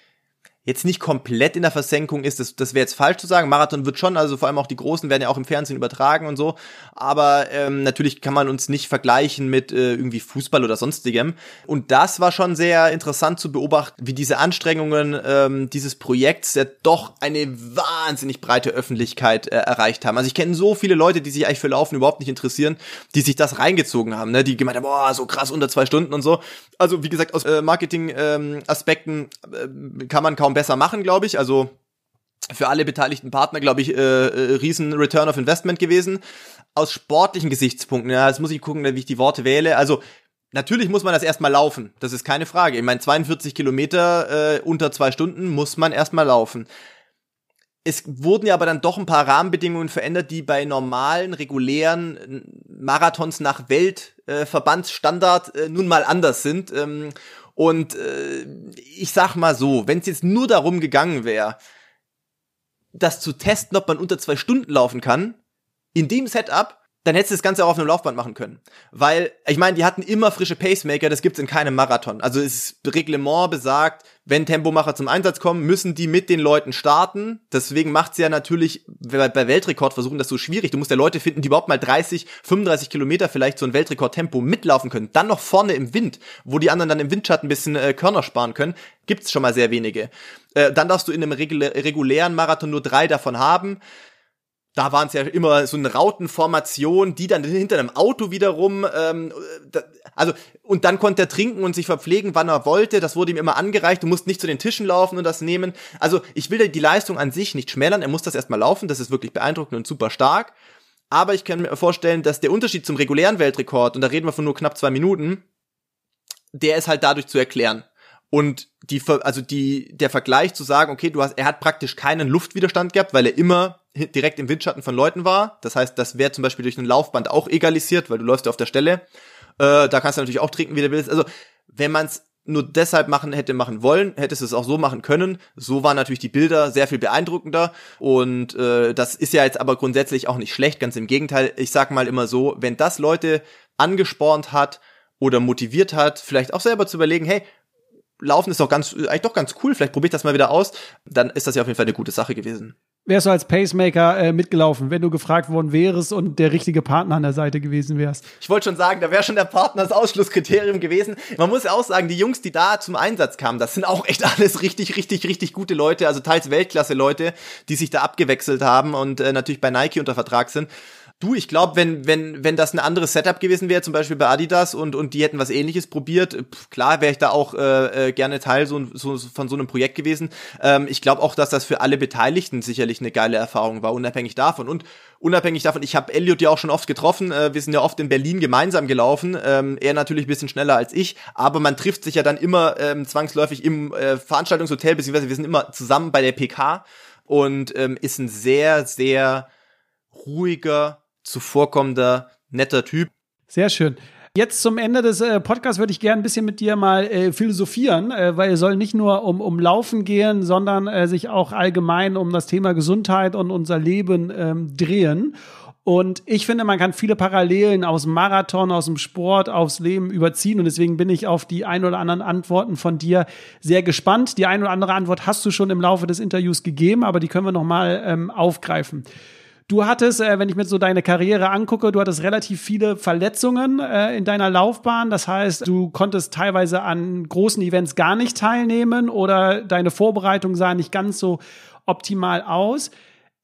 jetzt nicht komplett in der Versenkung ist, das, das wäre jetzt falsch zu sagen. Marathon wird schon, also vor allem auch die Großen werden ja auch im Fernsehen übertragen und so. Aber ähm, natürlich kann man uns nicht vergleichen mit äh, irgendwie Fußball oder sonstigem. Und das war schon sehr interessant zu beobachten, wie diese Anstrengungen ähm, dieses Projekts ja doch eine wahnsinnig breite Öffentlichkeit äh, erreicht haben. Also ich kenne so viele Leute, die sich eigentlich für Laufen überhaupt nicht interessieren, die sich das reingezogen haben, ne? die gemeint haben, boah, so krass unter zwei Stunden und so. Also wie gesagt, aus äh, Marketing-Aspekten ähm, äh, kann man kaum besser machen, glaube ich. Also für alle beteiligten Partner, glaube ich, äh, äh, riesen Return of Investment gewesen. Aus sportlichen Gesichtspunkten, ja, jetzt muss ich gucken, wie ich die Worte wähle. Also Natürlich muss man das erstmal laufen, das ist keine Frage. Ich meine, 42 Kilometer äh, unter zwei Stunden muss man erstmal laufen. Es wurden ja aber dann doch ein paar Rahmenbedingungen verändert, die bei normalen, regulären Marathons nach Weltverbandsstandard äh, äh, nun mal anders sind. Ähm, und äh, ich sag mal so, wenn es jetzt nur darum gegangen wäre, das zu testen, ob man unter zwei Stunden laufen kann, in dem Setup dann hättest du das Ganze auch auf einem Laufband machen können. Weil, ich meine, die hatten immer frische Pacemaker, das gibt's in keinem Marathon. Also das Reglement besagt, wenn Tempomacher zum Einsatz kommen, müssen die mit den Leuten starten. Deswegen macht's ja natürlich bei Weltrekordversuchen das so schwierig. Du musst ja Leute finden, die überhaupt mal 30, 35 Kilometer vielleicht so ein Weltrekordtempo mitlaufen können. Dann noch vorne im Wind, wo die anderen dann im Windschatten ein bisschen äh, Körner sparen können, gibt's schon mal sehr wenige. Äh, dann darfst du in einem regulären Marathon nur drei davon haben da waren es ja immer so eine Rautenformation, die dann hinter einem Auto wiederum, ähm, da, also und dann konnte er trinken und sich verpflegen, wann er wollte. Das wurde ihm immer angereicht. Du musst nicht zu den Tischen laufen und das nehmen. Also ich will die Leistung an sich nicht schmälern. Er muss das erstmal laufen. Das ist wirklich beeindruckend und super stark. Aber ich kann mir vorstellen, dass der Unterschied zum regulären Weltrekord, und da reden wir von nur knapp zwei Minuten, der ist halt dadurch zu erklären. Und die, also die, der Vergleich zu sagen, okay, du hast, er hat praktisch keinen Luftwiderstand gehabt, weil er immer direkt im Windschatten von Leuten war. Das heißt, das wäre zum Beispiel durch ein Laufband auch egalisiert, weil du läufst auf der Stelle. Äh, da kannst du natürlich auch trinken, wie du willst. Also, wenn man es nur deshalb machen hätte machen wollen, hättest du es auch so machen können. So waren natürlich die Bilder sehr viel beeindruckender und äh, das ist ja jetzt aber grundsätzlich auch nicht schlecht, ganz im Gegenteil. Ich sag mal immer so, wenn das Leute angespornt hat oder motiviert hat, vielleicht auch selber zu überlegen, hey, Laufen ist doch ganz, eigentlich doch ganz cool, vielleicht probiere ich das mal wieder aus, dann ist das ja auf jeden Fall eine gute Sache gewesen. wärst du als Pacemaker äh, mitgelaufen, wenn du gefragt worden wärst und der richtige Partner an der Seite gewesen wärst? Ich wollte schon sagen, da wäre schon der Partner das Ausschlusskriterium gewesen. Man muss ja auch sagen, die Jungs, die da zum Einsatz kamen, das sind auch echt alles richtig, richtig, richtig gute Leute, also teils Weltklasse-Leute, die sich da abgewechselt haben und äh, natürlich bei Nike unter Vertrag sind. Du, ich glaube, wenn, wenn, wenn das ein anderes Setup gewesen wäre, zum Beispiel bei Adidas und, und die hätten was ähnliches probiert, pff, klar wäre ich da auch äh, äh, gerne Teil so, so, von so einem Projekt gewesen. Ähm, ich glaube auch, dass das für alle Beteiligten sicherlich eine geile Erfahrung war, unabhängig davon. Und unabhängig davon, ich habe Elliot ja auch schon oft getroffen, äh, wir sind ja oft in Berlin gemeinsam gelaufen, ähm, er natürlich ein bisschen schneller als ich, aber man trifft sich ja dann immer ähm, zwangsläufig im äh, Veranstaltungshotel, beziehungsweise wir sind immer zusammen bei der PK und ähm, ist ein sehr, sehr ruhiger, zuvorkommender, netter Typ. Sehr schön. Jetzt zum Ende des äh, Podcasts würde ich gerne ein bisschen mit dir mal äh, philosophieren, äh, weil es soll nicht nur um, um Laufen gehen, sondern äh, sich auch allgemein um das Thema Gesundheit und unser Leben ähm, drehen. Und ich finde, man kann viele Parallelen aus dem Marathon, aus dem Sport, aufs Leben überziehen. Und deswegen bin ich auf die ein oder anderen Antworten von dir sehr gespannt. Die ein oder andere Antwort hast du schon im Laufe des Interviews gegeben, aber die können wir nochmal ähm, aufgreifen. Du hattest, äh, wenn ich mir so deine Karriere angucke, du hattest relativ viele Verletzungen äh, in deiner Laufbahn. Das heißt, du konntest teilweise an großen Events gar nicht teilnehmen oder deine Vorbereitung sah nicht ganz so optimal aus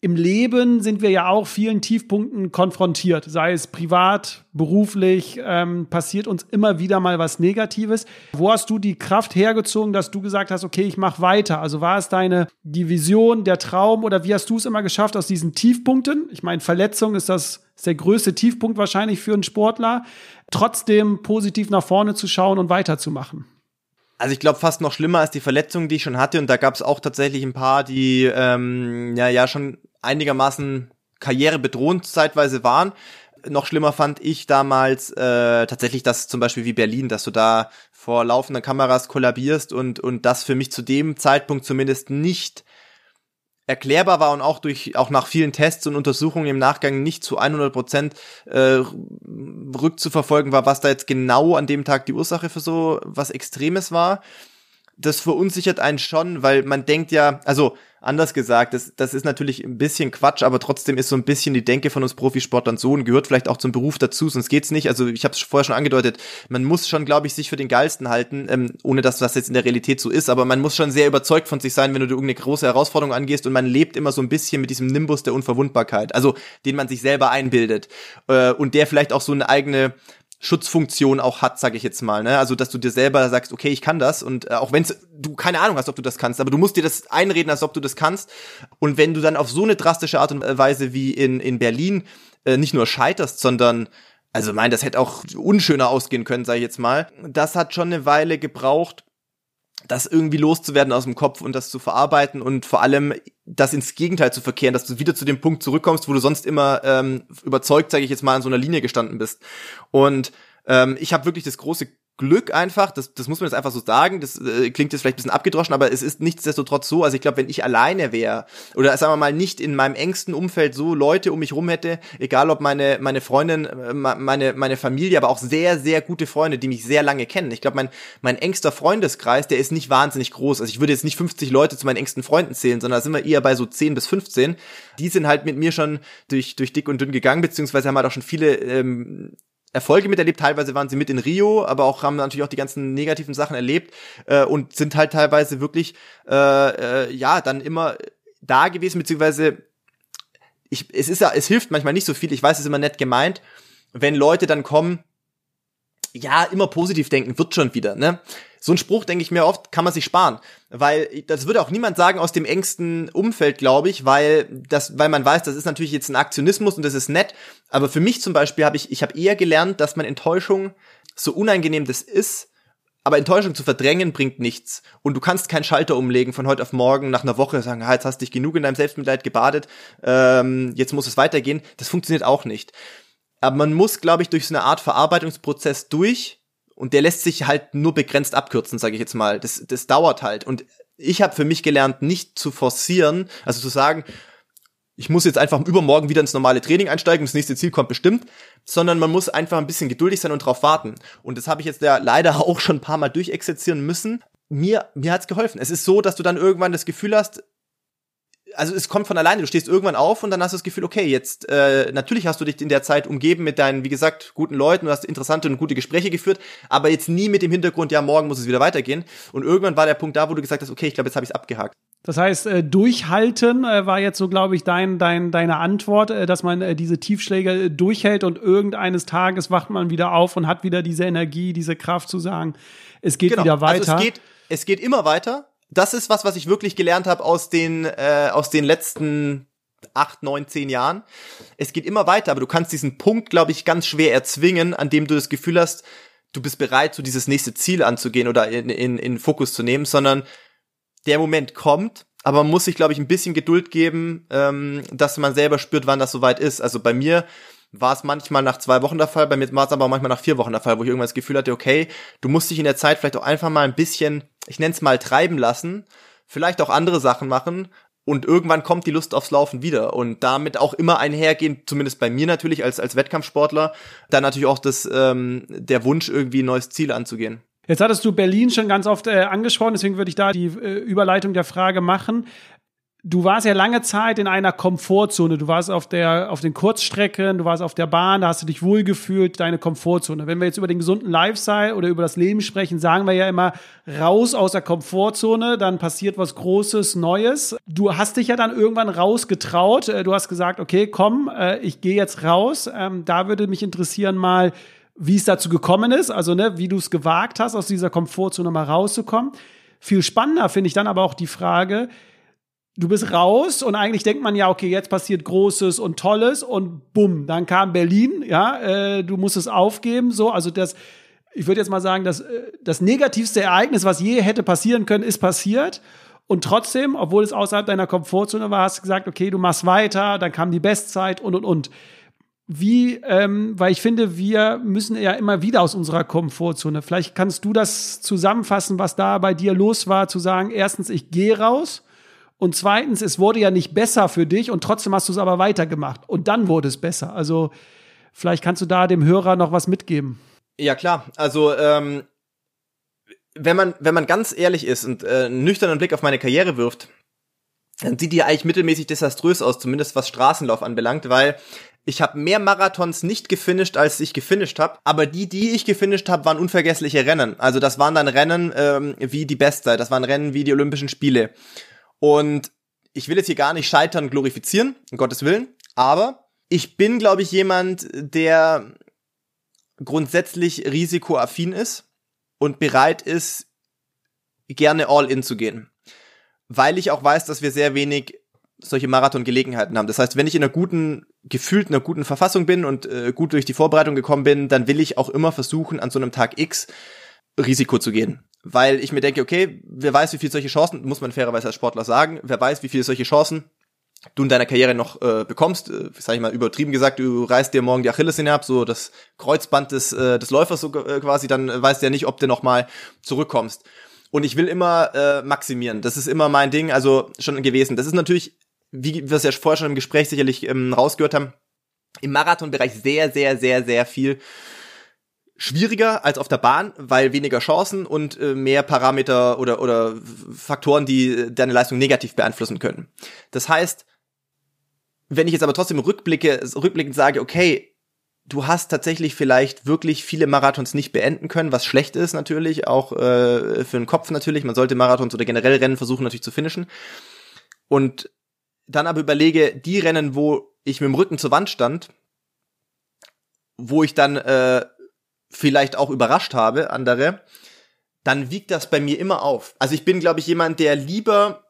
im Leben sind wir ja auch vielen Tiefpunkten konfrontiert, sei es privat, beruflich, ähm, passiert uns immer wieder mal was Negatives. Wo hast du die Kraft hergezogen, dass du gesagt hast, okay, ich mache weiter? Also war es deine die Vision, der Traum oder wie hast du es immer geschafft aus diesen Tiefpunkten? Ich meine, Verletzung ist das ist der größte Tiefpunkt wahrscheinlich für einen Sportler, trotzdem positiv nach vorne zu schauen und weiterzumachen. Also ich glaube fast noch schlimmer als die Verletzungen, die ich schon hatte. Und da gab es auch tatsächlich ein paar, die ähm, ja ja schon einigermaßen karrierebedrohend zeitweise waren. Noch schlimmer fand ich damals äh, tatsächlich das zum Beispiel wie Berlin, dass du da vor laufenden Kameras kollabierst und, und das für mich zu dem Zeitpunkt zumindest nicht erklärbar war und auch durch auch nach vielen Tests und Untersuchungen im Nachgang nicht zu 100 Prozent äh, rückzuverfolgen war, was da jetzt genau an dem Tag die Ursache für so was Extremes war. Das verunsichert einen schon, weil man denkt ja, also anders gesagt, das, das ist natürlich ein bisschen Quatsch, aber trotzdem ist so ein bisschen die Denke von uns Profisportlern so und gehört vielleicht auch zum Beruf dazu, sonst geht's nicht. Also ich habe es vorher schon angedeutet, man muss schon, glaube ich, sich für den Geilsten halten, ähm, ohne dass das jetzt in der Realität so ist, aber man muss schon sehr überzeugt von sich sein, wenn du irgendeine große Herausforderung angehst und man lebt immer so ein bisschen mit diesem Nimbus der Unverwundbarkeit, also den man sich selber einbildet äh, und der vielleicht auch so eine eigene Schutzfunktion auch hat, sage ich jetzt mal. Ne? Also, dass du dir selber sagst, okay, ich kann das und äh, auch wenn du keine Ahnung hast, ob du das kannst, aber du musst dir das einreden, als ob du das kannst. Und wenn du dann auf so eine drastische Art und Weise wie in, in Berlin äh, nicht nur scheiterst, sondern also mein, das hätte auch unschöner ausgehen können, sage ich jetzt mal. Das hat schon eine Weile gebraucht, das irgendwie loszuwerden aus dem Kopf und das zu verarbeiten und vor allem das ins Gegenteil zu verkehren, dass du wieder zu dem Punkt zurückkommst, wo du sonst immer ähm, überzeugt, sage ich jetzt mal, an so einer Linie gestanden bist. Und ähm, ich habe wirklich das große Glück einfach, das, das muss man jetzt einfach so sagen, das äh, klingt jetzt vielleicht ein bisschen abgedroschen, aber es ist nichtsdestotrotz so, also ich glaube, wenn ich alleine wäre oder sagen wir mal nicht in meinem engsten Umfeld so Leute um mich rum hätte, egal ob meine meine Freundin, äh, meine meine Familie, aber auch sehr sehr gute Freunde, die mich sehr lange kennen. Ich glaube, mein mein engster Freundeskreis, der ist nicht wahnsinnig groß. Also ich würde jetzt nicht 50 Leute zu meinen engsten Freunden zählen, sondern da sind wir eher bei so 10 bis 15. Die sind halt mit mir schon durch durch dick und dünn gegangen, beziehungsweise haben halt auch schon viele ähm, Erfolge miterlebt. Teilweise waren sie mit in Rio, aber auch haben natürlich auch die ganzen negativen Sachen erlebt äh, und sind halt teilweise wirklich äh, äh, ja dann immer da gewesen, beziehungsweise ich, es ist ja, es hilft manchmal nicht so viel. Ich weiß, es ist immer nett gemeint, wenn Leute dann kommen, ja, immer positiv denken, wird schon wieder, ne? So ein Spruch, denke ich mir oft, kann man sich sparen. Weil das würde auch niemand sagen aus dem engsten Umfeld, glaube ich, weil das, weil man weiß, das ist natürlich jetzt ein Aktionismus und das ist nett. Aber für mich zum Beispiel habe ich, ich habe eher gelernt, dass man Enttäuschung, so unangenehm das ist, aber Enttäuschung zu verdrängen bringt nichts. Und du kannst keinen Schalter umlegen von heute auf morgen nach einer Woche sagen, ah, jetzt hast dich genug in deinem Selbstmitleid gebadet, ähm, jetzt muss es weitergehen. Das funktioniert auch nicht. Aber man muss, glaube ich, durch so eine Art Verarbeitungsprozess durch, und der lässt sich halt nur begrenzt abkürzen, sage ich jetzt mal. Das, das dauert halt. Und ich habe für mich gelernt, nicht zu forcieren, also zu sagen, ich muss jetzt einfach übermorgen wieder ins normale Training einsteigen, das nächste Ziel kommt bestimmt, sondern man muss einfach ein bisschen geduldig sein und drauf warten. Und das habe ich jetzt ja leider auch schon ein paar Mal durchexerzieren müssen. Mir, mir hat's geholfen. Es ist so, dass du dann irgendwann das Gefühl hast, also es kommt von alleine. Du stehst irgendwann auf und dann hast du das Gefühl, okay, jetzt äh, natürlich hast du dich in der Zeit umgeben mit deinen, wie gesagt, guten Leuten, du hast interessante und gute Gespräche geführt, aber jetzt nie mit dem Hintergrund, ja, morgen muss es wieder weitergehen. Und irgendwann war der Punkt da, wo du gesagt hast, okay, ich glaube, jetzt habe ich es abgehakt. Das heißt, äh, durchhalten äh, war jetzt so, glaube ich, dein, dein, deine Antwort, äh, dass man äh, diese Tiefschläge äh, durchhält und irgendeines Tages wacht man wieder auf und hat wieder diese Energie, diese Kraft zu sagen, es geht genau. wieder weiter. Also es geht, es geht immer weiter. Das ist was, was ich wirklich gelernt habe aus den, äh, aus den letzten acht, neun, zehn Jahren. Es geht immer weiter, aber du kannst diesen Punkt, glaube ich, ganz schwer erzwingen, an dem du das Gefühl hast, du bist bereit, so dieses nächste Ziel anzugehen oder in, in, in Fokus zu nehmen, sondern der Moment kommt, aber man muss sich, glaube ich, ein bisschen Geduld geben, ähm, dass man selber spürt, wann das soweit ist. Also bei mir war es manchmal nach zwei Wochen der Fall, bei mir war es aber auch manchmal nach vier Wochen der Fall, wo ich irgendwann das Gefühl hatte, okay, du musst dich in der Zeit vielleicht auch einfach mal ein bisschen, ich nenne es mal, treiben lassen, vielleicht auch andere Sachen machen und irgendwann kommt die Lust aufs Laufen wieder und damit auch immer einhergehen, zumindest bei mir natürlich als, als Wettkampfsportler, dann natürlich auch das, ähm, der Wunsch, irgendwie ein neues Ziel anzugehen. Jetzt hattest du Berlin schon ganz oft äh, angesprochen, deswegen würde ich da die äh, Überleitung der Frage machen. Du warst ja lange Zeit in einer Komfortzone. Du warst auf der, auf den Kurzstrecken, du warst auf der Bahn, da hast du dich wohlgefühlt, deine Komfortzone. Wenn wir jetzt über den gesunden Lifestyle oder über das Leben sprechen, sagen wir ja immer raus aus der Komfortzone, dann passiert was Großes, Neues. Du hast dich ja dann irgendwann rausgetraut. Äh, du hast gesagt, okay, komm, äh, ich gehe jetzt raus. Ähm, da würde mich interessieren mal, wie es dazu gekommen ist, also ne, wie du es gewagt hast, aus dieser Komfortzone mal rauszukommen. Viel spannender finde ich dann aber auch die Frage, du bist raus und eigentlich denkt man ja, okay, jetzt passiert Großes und Tolles und bumm, dann kam Berlin, ja, äh, du musst es aufgeben, so, also das, ich würde jetzt mal sagen, das, äh, das negativste Ereignis, was je hätte passieren können, ist passiert. Und trotzdem, obwohl es außerhalb deiner Komfortzone war, hast du gesagt, okay, du machst weiter, dann kam die Bestzeit und und und wie, ähm, weil ich finde, wir müssen ja immer wieder aus unserer Komfortzone. Vielleicht kannst du das zusammenfassen, was da bei dir los war, zu sagen, erstens, ich gehe raus und zweitens, es wurde ja nicht besser für dich und trotzdem hast du es aber weitergemacht und dann wurde es besser. Also vielleicht kannst du da dem Hörer noch was mitgeben. Ja klar, also ähm, wenn man wenn man ganz ehrlich ist und äh, einen nüchternen Blick auf meine Karriere wirft, dann sieht die eigentlich mittelmäßig desaströs aus, zumindest was Straßenlauf anbelangt, weil ich habe mehr Marathons nicht gefinisht, als ich gefinisht habe. Aber die, die ich gefinisht habe, waren unvergessliche Rennen. Also das waren dann Rennen ähm, wie die Bestzeit, das waren Rennen wie die Olympischen Spiele. Und ich will jetzt hier gar nicht scheitern glorifizieren, um Gottes Willen. Aber ich bin, glaube ich, jemand, der grundsätzlich risikoaffin ist und bereit ist, gerne all in zu gehen. Weil ich auch weiß, dass wir sehr wenig solche Marathon-Gelegenheiten haben. Das heißt, wenn ich in einer guten, gefühlt einer guten Verfassung bin und äh, gut durch die Vorbereitung gekommen bin, dann will ich auch immer versuchen, an so einem Tag X Risiko zu gehen. Weil ich mir denke, okay, wer weiß, wie viele solche Chancen, muss man fairerweise als Sportler sagen, wer weiß, wie viele solche Chancen du in deiner Karriere noch äh, bekommst, äh, sag ich mal übertrieben gesagt, du reißt dir morgen die Achillessehne ab, so das Kreuzband des, äh, des Läufers so äh, quasi, dann weißt du ja nicht, ob du noch mal zurückkommst. Und ich will immer äh, maximieren. Das ist immer mein Ding, also schon gewesen. Das ist natürlich wie wir es ja vorher schon im Gespräch sicherlich ähm, rausgehört haben, im Marathonbereich sehr, sehr, sehr, sehr viel schwieriger als auf der Bahn, weil weniger Chancen und äh, mehr Parameter oder, oder Faktoren, die deine Leistung negativ beeinflussen können. Das heißt, wenn ich jetzt aber trotzdem rückblicke, rückblickend sage, okay, du hast tatsächlich vielleicht wirklich viele Marathons nicht beenden können, was schlecht ist natürlich, auch äh, für den Kopf natürlich. Man sollte Marathons oder generell Rennen versuchen natürlich zu finishen. Und dann aber überlege, die Rennen, wo ich mit dem Rücken zur Wand stand, wo ich dann äh, vielleicht auch überrascht habe, andere, dann wiegt das bei mir immer auf. Also ich bin, glaube ich, jemand, der lieber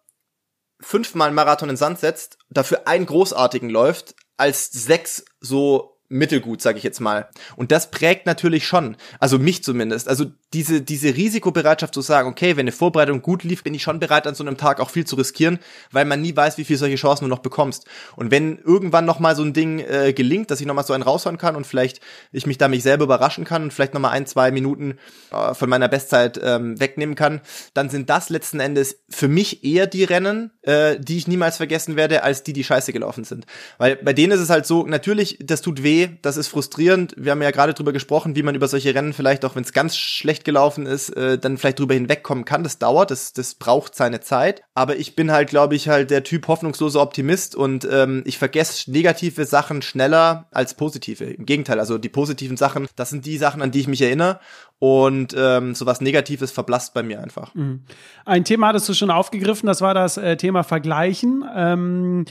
fünfmal Marathon in Sand setzt, dafür einen großartigen läuft, als sechs so mittelgut, sage ich jetzt mal. Und das prägt natürlich schon, also mich zumindest. Also diese diese Risikobereitschaft zu sagen, okay, wenn eine Vorbereitung gut lief, bin ich schon bereit an so einem Tag auch viel zu riskieren, weil man nie weiß, wie viel solche Chancen du noch bekommst. Und wenn irgendwann noch mal so ein Ding äh, gelingt, dass ich noch mal so einen raushauen kann und vielleicht ich mich da mich selber überraschen kann und vielleicht noch mal ein zwei Minuten äh, von meiner Bestzeit ähm, wegnehmen kann, dann sind das letzten Endes für mich eher die Rennen, äh, die ich niemals vergessen werde, als die, die scheiße gelaufen sind. Weil bei denen ist es halt so, natürlich, das tut weh das ist frustrierend. Wir haben ja gerade drüber gesprochen, wie man über solche Rennen vielleicht auch, wenn es ganz schlecht gelaufen ist, äh, dann vielleicht drüber hinwegkommen kann. Das dauert, das, das braucht seine Zeit. Aber ich bin halt, glaube ich, halt der Typ hoffnungsloser Optimist und ähm, ich vergesse negative Sachen schneller als positive. Im Gegenteil, also die positiven Sachen, das sind die Sachen, an die ich mich erinnere. Und ähm, sowas Negatives verblasst bei mir einfach. Mhm. Ein Thema hattest du schon aufgegriffen, das war das äh, Thema Vergleichen. Ähm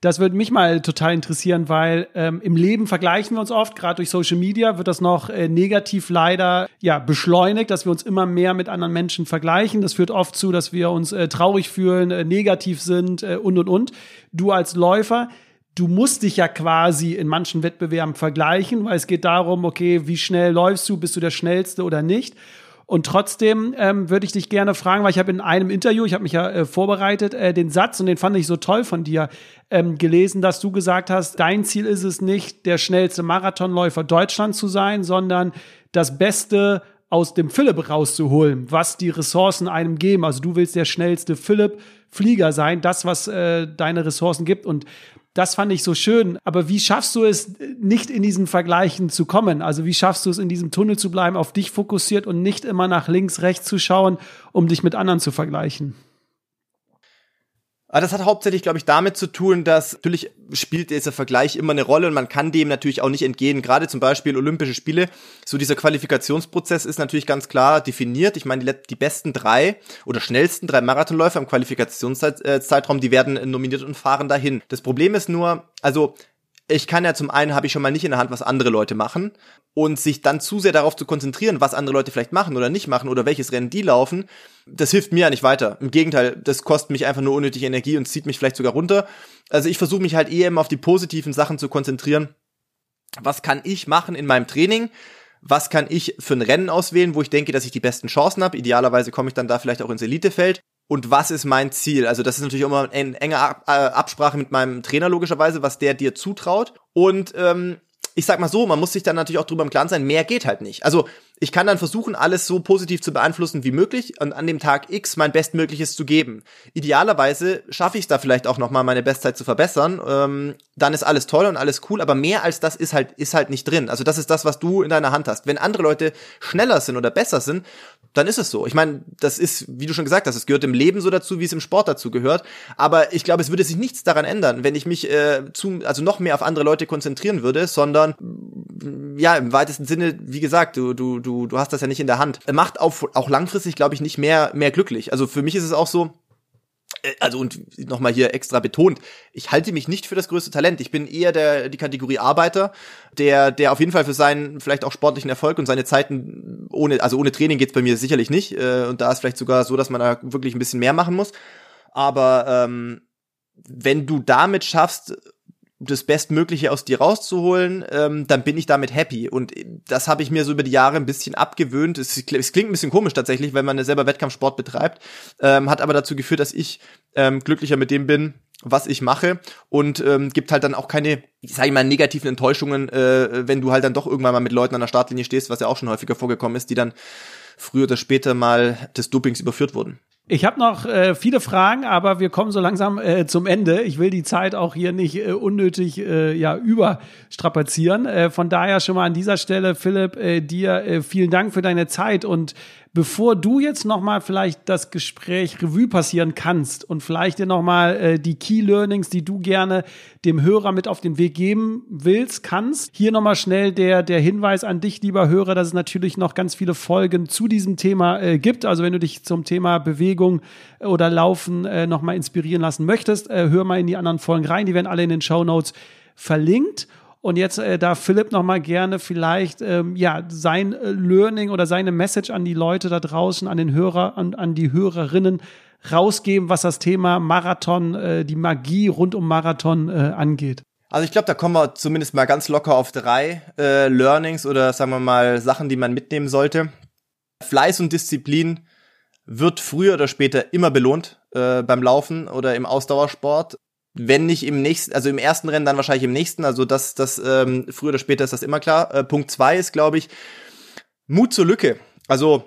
das würde mich mal total interessieren, weil ähm, im Leben vergleichen wir uns oft, gerade durch Social Media wird das noch äh, negativ leider ja beschleunigt, dass wir uns immer mehr mit anderen Menschen vergleichen. Das führt oft zu, dass wir uns äh, traurig fühlen, äh, negativ sind äh, und und und. Du als Läufer, du musst dich ja quasi in manchen Wettbewerben vergleichen, weil es geht darum, okay, wie schnell läufst du, bist du der schnellste oder nicht? Und trotzdem ähm, würde ich dich gerne fragen, weil ich habe in einem Interview, ich habe mich ja äh, vorbereitet, äh, den Satz, und den fand ich so toll von dir, ähm, gelesen, dass du gesagt hast, dein Ziel ist es nicht, der schnellste Marathonläufer Deutschlands zu sein, sondern das Beste aus dem Philipp rauszuholen, was die Ressourcen einem geben. Also du willst der schnellste Philipp Flieger sein, das, was äh, deine Ressourcen gibt. Und das fand ich so schön. Aber wie schaffst du es, nicht in diesen Vergleichen zu kommen? Also wie schaffst du es, in diesem Tunnel zu bleiben, auf dich fokussiert und nicht immer nach links, rechts zu schauen, um dich mit anderen zu vergleichen? Aber das hat hauptsächlich, glaube ich, damit zu tun, dass natürlich spielt dieser Vergleich immer eine Rolle und man kann dem natürlich auch nicht entgehen. Gerade zum Beispiel Olympische Spiele, so dieser Qualifikationsprozess ist natürlich ganz klar definiert. Ich meine, die, die besten drei oder schnellsten drei Marathonläufer im Qualifikationszeitraum, die werden nominiert und fahren dahin. Das Problem ist nur, also ich kann ja zum einen habe ich schon mal nicht in der Hand, was andere Leute machen und sich dann zu sehr darauf zu konzentrieren, was andere Leute vielleicht machen oder nicht machen oder welches Rennen die laufen, das hilft mir ja nicht weiter. Im Gegenteil, das kostet mich einfach nur unnötige Energie und zieht mich vielleicht sogar runter. Also ich versuche mich halt eher immer auf die positiven Sachen zu konzentrieren. Was kann ich machen in meinem Training? Was kann ich für ein Rennen auswählen, wo ich denke, dass ich die besten Chancen habe? Idealerweise komme ich dann da vielleicht auch ins Elitefeld und was ist mein Ziel? Also das ist natürlich immer eine enge äh, Absprache mit meinem Trainer logischerweise, was der dir zutraut. Und ähm, ich sag mal so, man muss sich dann natürlich auch drüber im Klaren sein, mehr geht halt nicht. Also ich kann dann versuchen, alles so positiv zu beeinflussen wie möglich und an dem Tag X mein Bestmögliches zu geben. Idealerweise schaffe ich es da vielleicht auch nochmal meine Bestzeit zu verbessern. Ähm, dann ist alles toll und alles cool, aber mehr als das ist halt, ist halt nicht drin. Also das ist das, was du in deiner Hand hast. Wenn andere Leute schneller sind oder besser sind, dann ist es so. Ich meine, das ist, wie du schon gesagt hast, es gehört im Leben so dazu, wie es im Sport dazu gehört. Aber ich glaube, es würde sich nichts daran ändern, wenn ich mich äh, zu, also noch mehr auf andere Leute konzentrieren würde, sondern ja, im weitesten Sinne, wie gesagt, du, du, du, du hast das ja nicht in der Hand. Macht auch, auch langfristig, glaube ich, nicht mehr, mehr glücklich. Also für mich ist es auch so, also und nochmal hier extra betont, ich halte mich nicht für das größte Talent. Ich bin eher der die Kategorie Arbeiter, der der auf jeden Fall für seinen vielleicht auch sportlichen Erfolg und seine Zeiten ohne also ohne Training geht's bei mir sicherlich nicht äh, und da ist vielleicht sogar so, dass man da wirklich ein bisschen mehr machen muss. Aber ähm, wenn du damit schaffst, das Bestmögliche aus dir rauszuholen, ähm, dann bin ich damit happy. Und das habe ich mir so über die Jahre ein bisschen abgewöhnt. Es, es, klingt ein bisschen komisch tatsächlich, wenn man selber Wettkampfsport betreibt, ähm, hat aber dazu geführt, dass ich ähm, glücklicher mit dem bin, was ich mache und ähm, gibt halt dann auch keine, ich sage mal, negativen Enttäuschungen, äh, wenn du halt dann doch irgendwann mal mit Leuten an der Startlinie stehst, was ja auch schon häufiger vorgekommen ist, die dann früher oder später mal des Dopings überführt wurden. Ich habe noch äh, viele Fragen, aber wir kommen so langsam äh, zum Ende. Ich will die Zeit auch hier nicht äh, unnötig äh, ja überstrapazieren. Äh, von daher schon mal an dieser Stelle, Philipp, äh, dir äh, vielen Dank für deine Zeit und Bevor du jetzt nochmal vielleicht das Gespräch Revue passieren kannst und vielleicht dir nochmal äh, die Key Learnings, die du gerne dem Hörer mit auf den Weg geben willst, kannst, hier nochmal schnell der, der Hinweis an dich, lieber Hörer, dass es natürlich noch ganz viele Folgen zu diesem Thema äh, gibt. Also wenn du dich zum Thema Bewegung oder Laufen äh, nochmal inspirieren lassen möchtest, äh, hör mal in die anderen Folgen rein. Die werden alle in den Show Notes verlinkt. Und jetzt äh, darf Philipp noch mal gerne vielleicht ähm, ja sein äh, Learning oder seine Message an die Leute da draußen, an den Hörer, an, an die Hörerinnen rausgeben, was das Thema Marathon, äh, die Magie rund um Marathon äh, angeht. Also ich glaube, da kommen wir zumindest mal ganz locker auf drei äh, Learnings oder sagen wir mal Sachen, die man mitnehmen sollte. Fleiß und Disziplin wird früher oder später immer belohnt äh, beim Laufen oder im Ausdauersport wenn nicht im nächsten, also im ersten Rennen, dann wahrscheinlich im nächsten. Also das, das ähm, früher oder später ist das immer klar. Äh, Punkt zwei ist, glaube ich, Mut zur Lücke. Also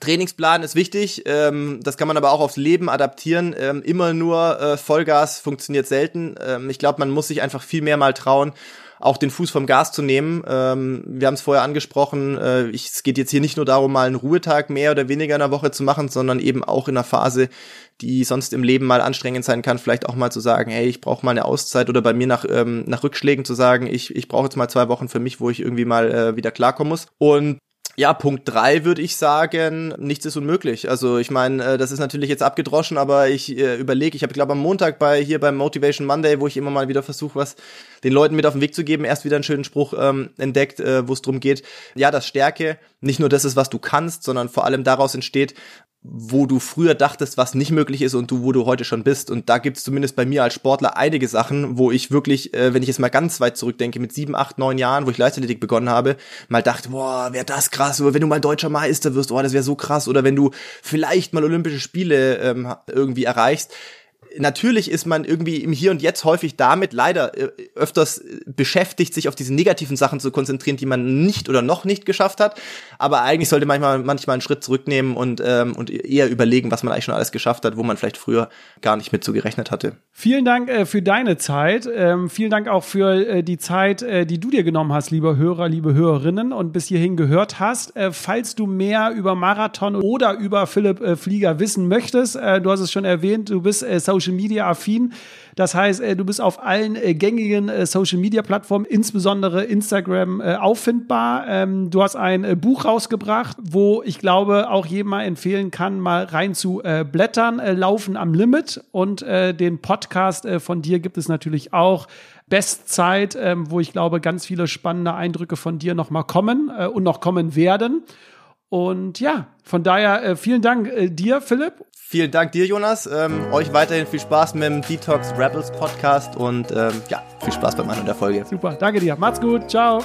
Trainingsplan ist wichtig, ähm, das kann man aber auch aufs Leben adaptieren. Ähm, immer nur äh, Vollgas funktioniert selten. Ähm, ich glaube, man muss sich einfach viel mehr mal trauen, auch den Fuß vom Gas zu nehmen. Ähm, wir haben es vorher angesprochen, äh, ich, es geht jetzt hier nicht nur darum, mal einen Ruhetag mehr oder weniger in der Woche zu machen, sondern eben auch in einer Phase, die sonst im Leben mal anstrengend sein kann, vielleicht auch mal zu sagen, hey, ich brauche mal eine Auszeit oder bei mir nach, ähm, nach Rückschlägen zu sagen, ich, ich brauche jetzt mal zwei Wochen für mich, wo ich irgendwie mal äh, wieder klarkommen muss. Und ja, Punkt drei würde ich sagen, nichts ist unmöglich. Also ich meine, äh, das ist natürlich jetzt abgedroschen, aber ich äh, überlege, ich habe glaube am Montag bei hier beim Motivation Monday, wo ich immer mal wieder versuche, was den Leuten mit auf den Weg zu geben, erst wieder einen schönen Spruch ähm, entdeckt, äh, wo es darum geht, ja, dass Stärke nicht nur das ist, was du kannst, sondern vor allem daraus entsteht, wo du früher dachtest, was nicht möglich ist und du, wo du heute schon bist. Und da gibt's zumindest bei mir als Sportler einige Sachen, wo ich wirklich, äh, wenn ich jetzt mal ganz weit zurückdenke, mit sieben, acht, neun Jahren, wo ich Leichtathletik begonnen habe, mal dachte, boah, wäre das krass, oder wenn du mal deutscher Meister wirst, oh, das wäre so krass, oder wenn du vielleicht mal Olympische Spiele ähm, irgendwie erreichst natürlich ist man irgendwie im Hier und Jetzt häufig damit leider äh, öfters beschäftigt, sich auf diese negativen Sachen zu konzentrieren, die man nicht oder noch nicht geschafft hat. Aber eigentlich sollte manchmal manchmal einen Schritt zurücknehmen und ähm, und eher überlegen, was man eigentlich schon alles geschafft hat, wo man vielleicht früher gar nicht mit so gerechnet hatte. Vielen Dank äh, für deine Zeit. Ähm, vielen Dank auch für äh, die Zeit, äh, die du dir genommen hast, lieber Hörer, liebe Hörerinnen und bis hierhin gehört hast. Äh, falls du mehr über Marathon oder über Philipp äh, Flieger wissen möchtest, äh, du hast es schon erwähnt, du bist äh, Social Media affin. Das heißt, äh, du bist auf allen äh, gängigen äh, Social Media Plattformen, insbesondere Instagram, auffindbar. Ähm, du hast ein Buch rausgebracht, wo ich glaube, auch jedem mal empfehlen kann, mal rein zu blättern, Laufen am Limit. Und den Podcast von dir gibt es natürlich auch. Bestzeit, ähm, wo ich glaube, ganz viele spannende Eindrücke von dir noch mal kommen und noch kommen werden. Und ja, von daher vielen Dank dir, Philipp. Vielen Dank dir, Jonas. Ähm, euch weiterhin viel Spaß mit dem Detox Rebels Podcast und ähm, ja, viel Spaß beim Anhören der Folge. Super, danke dir. Macht's gut. Ciao.